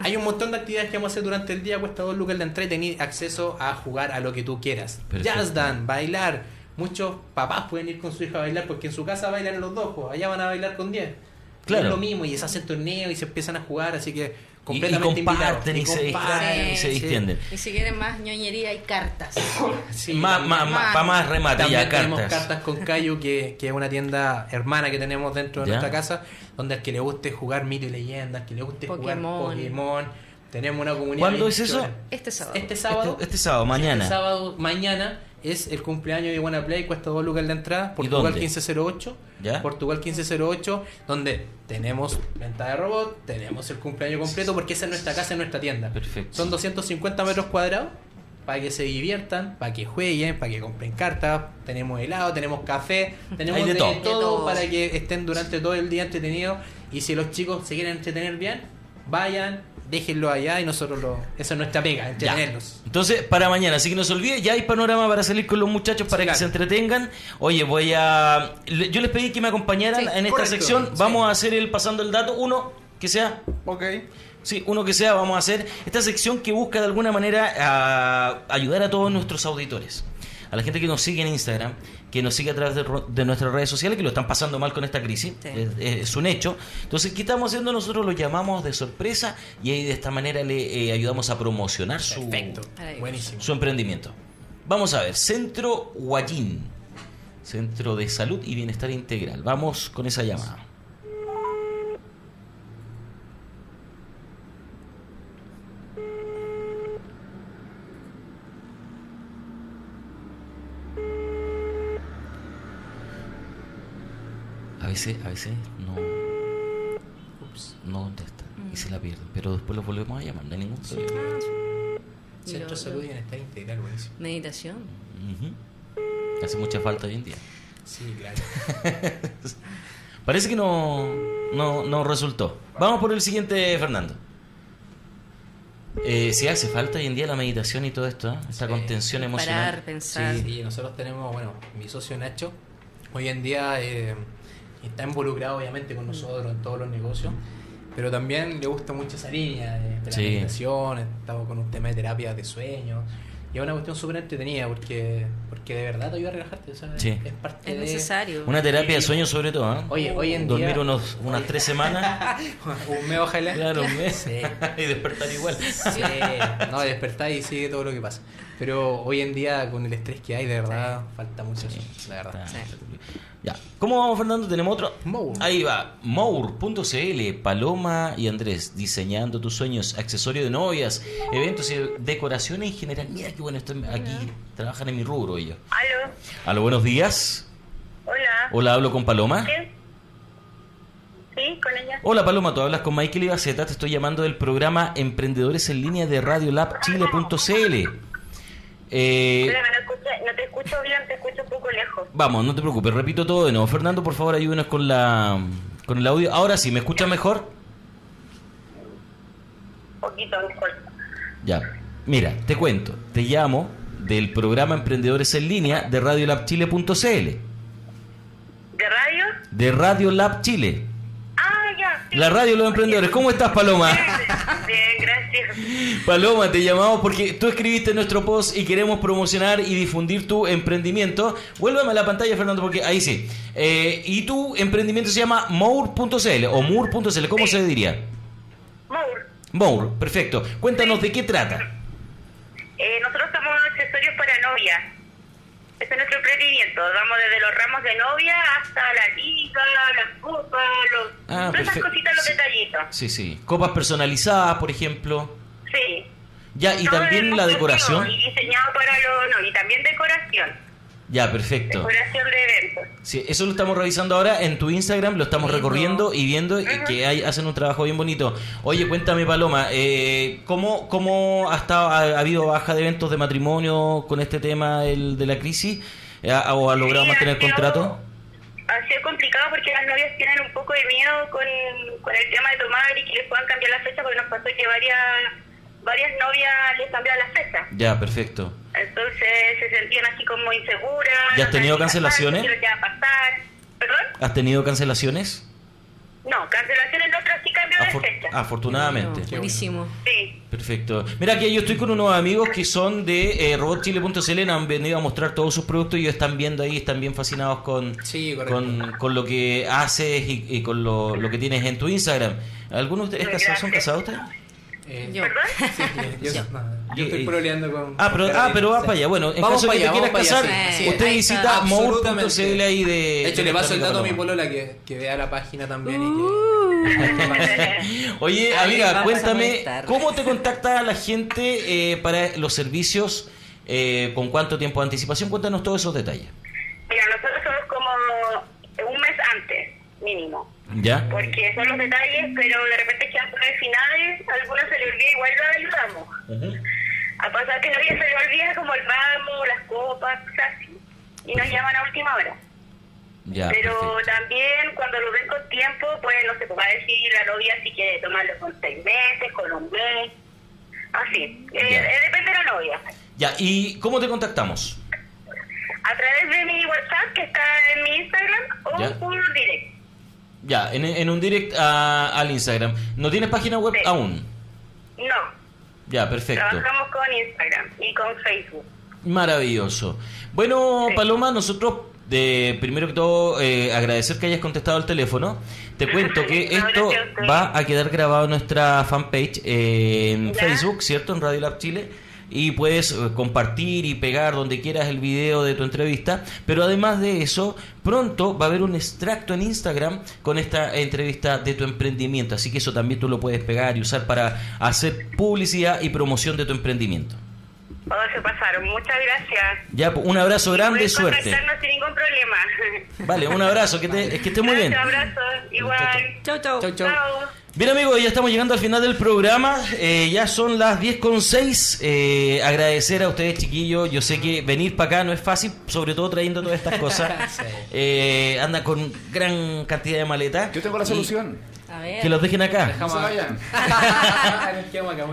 Hay un montón de actividades que vamos a hacer durante el día, cuesta dos lucas la entrada y tenés acceso a jugar a lo que tú quieras. Perfecto. Jazz dance, bailar. Muchos papás pueden ir con su hija a bailar porque en su casa bailan los dos, pues allá van a bailar con 10. Claro. Es lo mismo y se hacen torneos y se empiezan a jugar, así que completamente comparten y se distraen y se Sí. distienden. Y si quieren más ñoñería hay cartas. Sí, más, también. más, más, pa' más remate, También ya, tenemos cartas. cartas con Cayu, que, que es una tienda hermana que tenemos dentro de Ya. nuestra casa, donde al que le guste jugar mito y leyenda, al que le guste Pokémon. jugar Pokémon, tenemos una comunidad. ¿Cuándo es eso? Este sábado. Este sábado. Este, este sábado, mañana. Este sábado, mañana, es el cumpleaños de Wanna Play, cuesta 2 lucas la entrada. Portugal dónde? 1508. ¿Ya? Portugal 1508, donde tenemos venta de robot, tenemos el cumpleaños completo, porque esa es nuestra casa, es nuestra tienda. Perfecto. Son 250 metros cuadrados para que se diviertan, para que jueguen, para que compren cartas. Tenemos helado, tenemos café, tenemos Hay de de, todo. todo. para que estén durante todo el día entretenidos. Y si los chicos se quieren entretener bien, vayan, déjenlo allá y nosotros lo. Esa es nuestra pega, Ya. entretenerlos. Entonces, para mañana, así que no se olvide, ya hay panorama para salir con los muchachos para Sí, que claro. se entretengan. Oye, voy a. Yo les pedí que me acompañaran Sí, en esta correcto. sección. Sí. Vamos a hacer el pasando el dato. Uno, que sea. Ok. Sí, uno que sea, vamos a hacer esta sección que busca de alguna manera a ayudar a todos nuestros auditores. A la gente que nos sigue en Instagram, que nos sigue a través de, nuestras redes sociales, que lo están pasando mal con esta crisis, Sí. es, es un hecho. Entonces, ¿qué estamos haciendo? Nosotros lo llamamos de sorpresa y ahí de esta manera le eh, ayudamos a promocionar su, su emprendimiento. Vamos a ver, Centro Guayín, Centro de Salud y Bienestar Integral. Vamos con esa llamada. A veces, a veces no, no contesta y se la pierden, pero después lo volvemos a llamar, no hay ningún problema. Y Centro de Salud y Bienestar Integral, buenísimo. Meditación. Hace mucha falta hoy en día. Sí, claro. Parece que no, no, no resultó. Vamos por el siguiente, Fernando. Eh, sí hace falta hoy en día la meditación y todo esto, ¿eh? esta Sí. contención Parar, emocional. pensar. Sí, nosotros tenemos, bueno, mi socio Nacho, hoy en día eh, está involucrado obviamente con nosotros en todos los negocios, pero también le gusta mucho esa línea de, de la Sí. meditación, estamos con un tema de terapia de sueños, y es una cuestión súper entretenida porque, porque de verdad te ayuda a relajarte, ¿sabes? Sí. Es parte Es de... necesario. Una terapia de sueño sobre todo, ¿eh? Oye, hoy en Dormir día... unos, unas tres semanas, un mes ojalá. claro, un mes, Sí. y despertar igual. Sí, no, despertar y sigue todo lo que pasa. Pero hoy en día, con el estrés que hay, de verdad, falta mucho eso, la verdad. Ya. ¿Cómo vamos, Fernando? Tenemos otro. Mour. Ahí va. Mour.cl. Paloma y Andrés. Diseñando tus sueños. Accesorio de novias. Eventos y decoraciones en general. Mira qué bueno. Estoy aquí. Trabajan en mi rubro ellos. Aló, Aló, buenos días. hola. Hola, hablo con Paloma. ¿Quién? Sí, con ella. Hola Paloma, tú hablas con Michael Ibaceta, te estoy llamando del programa Emprendedores en línea de radiolabchile.cl. Eh, Espérame, no, no te escucho bien, te escucho un poco lejos. vamos, no te preocupes, repito todo de nuevo. Fernando, por favor, ayúdenos con la con el audio. Ahora sí, ¿me escuchas mejor? Un poquito mejor. Ya. Mira, te cuento, te llamo del programa Emprendedores en línea de radiolabchile.cl. ¿De radio? De Radio Lab Chile. Ah, ya. sí. La radio de los emprendedores. ¿Cómo estás, Paloma? Bien, Paloma, te llamamos porque tú escribiste nuestro post y queremos promocionar y difundir tu emprendimiento. Vuélveme a la pantalla, Fernando, porque ahí sí. Eh, y tu emprendimiento se llama mour.cl o mour.cl, ¿cómo se diría? Moore. Mour, perfecto. Cuéntanos de qué trata. Eh, nosotros somos accesorios para novia. Ese es nuestro emprendimiento. Vamos desde los ramos de novia hasta la liga, las copas, los, Ah, todas esas cositas, los Sí. detallitos. Sí, sí. Copas personalizadas, por ejemplo. Sí. Ya, y Todo también la decoración. Y diseñado para los... No, y también decoración. Ya, perfecto. Decoración de eventos. Sí, eso lo estamos revisando ahora en tu Instagram, lo estamos recorriendo y viendo y que hay, hacen un trabajo bien bonito. Oye, cuéntame Paloma, eh, ¿cómo, cómo ha, estado, ha, ha habido baja de eventos de matrimonio con este tema del- de la crisis? ¿Ha- ¿O ha logrado Sí, mantener ha sido- contrato? Ha sido complicado porque las novias tienen un poco de miedo con, con el tema de tomar y que les puedan cambiar la fecha porque nos pasó que varias varias novias les cambiaron la fecha. Ya, perfecto. Entonces se sentían así como inseguras. ¿Ya has no tenido pasar, cancelaciones? pasar. ¿Perdón? ¿Has tenido cancelaciones? No, cancelaciones no, pero sí cambio de Afor- fecha. afortunadamente. Bueno, buenísimo. Sí. Perfecto. Mira, aquí yo estoy con unos amigos que son de eh, robotchile.cl, han venido a mostrar todos sus productos y ellos están viendo ahí, están bien fascinados con, Sí, con, con lo que haces y, y con lo, lo que tienes en tu Instagram. ¿Algunos de ustedes casados- son casados ustedes? Eh, Yo. ¿Perdón? yo, yo- no, yo estoy Eh, proleando con. Ah, pero, ah, pero vas para allá. Bueno, en Vamos caso de que para te allá, quieras casar, allá, sí. usted visita mour.cl ahí de. De hecho, le paso el dato a mi polola que, que vea la página también y que. Oye, Ahí amiga, cuéntame. ¿cómo te contacta la gente eh, para los servicios? Eh, ¿Con cuánto tiempo de anticipación? Cuéntanos todos esos detalles. Mira, nosotros somos como un mes antes, mínimo. ¿Ya? Porque son los detalles, pero de repente quedan por el finales, a algunos se les olvida, igual los ayudamos. Ujú. A pasar que no se les olvida como el ramo, las copas, cosas así. Y nos llaman a última hora. Ya, pero perfecto. también cuando lo ven con tiempo, pues no se puede decir la novia si quiere tomarlo con seis meses, con un mes, así. Eh, eh, depende de la novia. Ya, ¿y cómo te contactamos? A través de mi WhatsApp, que está en mi Instagram, o Ya. un direct. Ya, en, en un direct a- al Instagram. ¿No tienes página web Sí. aún? No, Ya, perfecto. trabajamos con Instagram y con Facebook. Maravilloso. Bueno, Sí. Paloma, nosotros, de primero que todo, eh, agradecer que hayas contestado el teléfono. Te cuento que No, esto va a quedar grabado en nuestra fanpage eh, en Ya. Facebook, ¿cierto? En Radio Lab Chile. Y puedes eh, compartir y pegar donde quieras el video de tu entrevista. Pero además de eso, pronto va a haber un extracto en Instagram con esta entrevista de tu emprendimiento. Así que eso también tú lo puedes pegar y usar para hacer publicidad y promoción de tu emprendimiento. Oh, se pasaron. Muchas gracias. Ya, pues, un abrazo grande, Pueden suerte. sin ningún problema. Vale, un abrazo, que, te, que esté muy bien. Gracias, abrazos. Igual. Chau, chau. Chau, chau. Chao. Bien amigos, ya estamos llegando al final del programa, eh, ya son las 10 con 6, eh, agradecer a ustedes chiquillos, yo sé que venir para acá no es fácil, sobre todo trayendo todas estas cosas, eh, andan con gran cantidad de maletas. Yo tengo la Y solución. A ver. Que los dejen acá. No se vayan.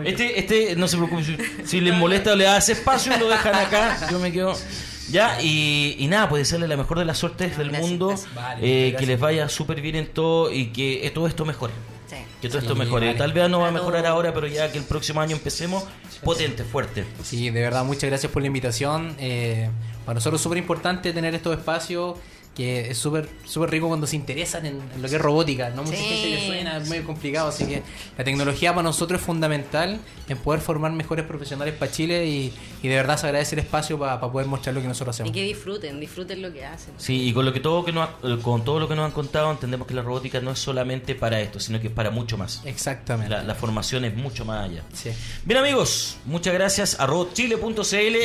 Este, este, no se preocupen, si, si les molesta o les hace espacio, lo dejan acá, yo me quedo... Ya, y, y nada, puede desearle la mejor de las suertes del Gracias, mundo, gracias. Vale, eh, gracias. que les vaya súper bien en todo y que eh, todo esto mejore. Sí. Que todo Sí, esto mejore. vale. Tal vez no va a mejorar ahora, pero ya que el próximo año empecemos potente, fuerte. Sí, de verdad, muchas gracias por la invitación. Eh, para nosotros es súper importante tener estos espacios que es súper súper rico cuando se interesan en, en lo que es robótica. No mucha Sí. gente le suena, es muy complicado. Así que la tecnología para nosotros es fundamental en poder formar mejores profesionales para Chile y, y de verdad se agradece el espacio para poder mostrar lo que nosotros Y hacemos. que disfruten, disfruten lo que hacen. Sí, y con lo que todo que nos eh, con todo lo que nos han contado entendemos que la robótica no es solamente para esto, sino que es para mucho más. Exactamente. La, la formación es mucho más allá. Sí. Bien amigos, muchas gracias a robotchile.cl.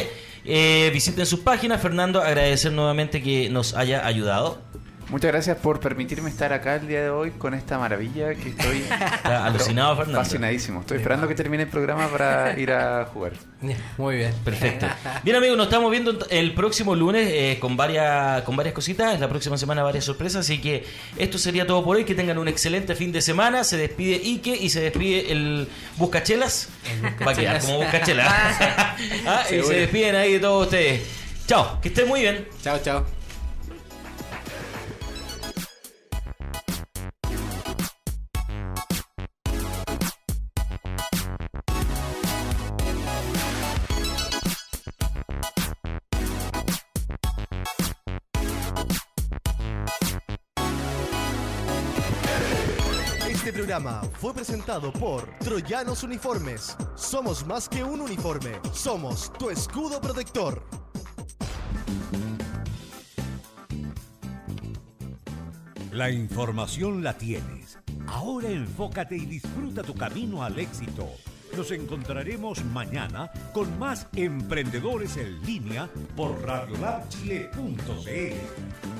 Eh, visiten sus páginas. Fernando, agradecer nuevamente que nos haya ayudado. Muchas gracias por permitirme estar acá el día de hoy con esta maravilla que estoy Está alucinado, Fernando. fascinadísimo. Estoy esperando que termine el programa para ir a jugar. Muy bien. Perfecto. Bien amigos, nos estamos viendo el próximo lunes eh, con varias con varias cositas. La próxima semana varias sorpresas. Así que esto sería todo por hoy. Que tengan un excelente fin de semana. Se despide Ike y se despide el Buscachelas. Va a quedar como Buscachelas. Ah, y se despiden ahí de todos ustedes. Chao, que estén muy bien. Chao, chao. Fue presentado por Troyanos Uniformes. Somos más que un uniforme, somos tu escudo protector. La información la tienes. Ahora enfócate y disfruta tu camino al éxito. Nos encontraremos mañana con más emprendedores en línea por radiolabchile.cl.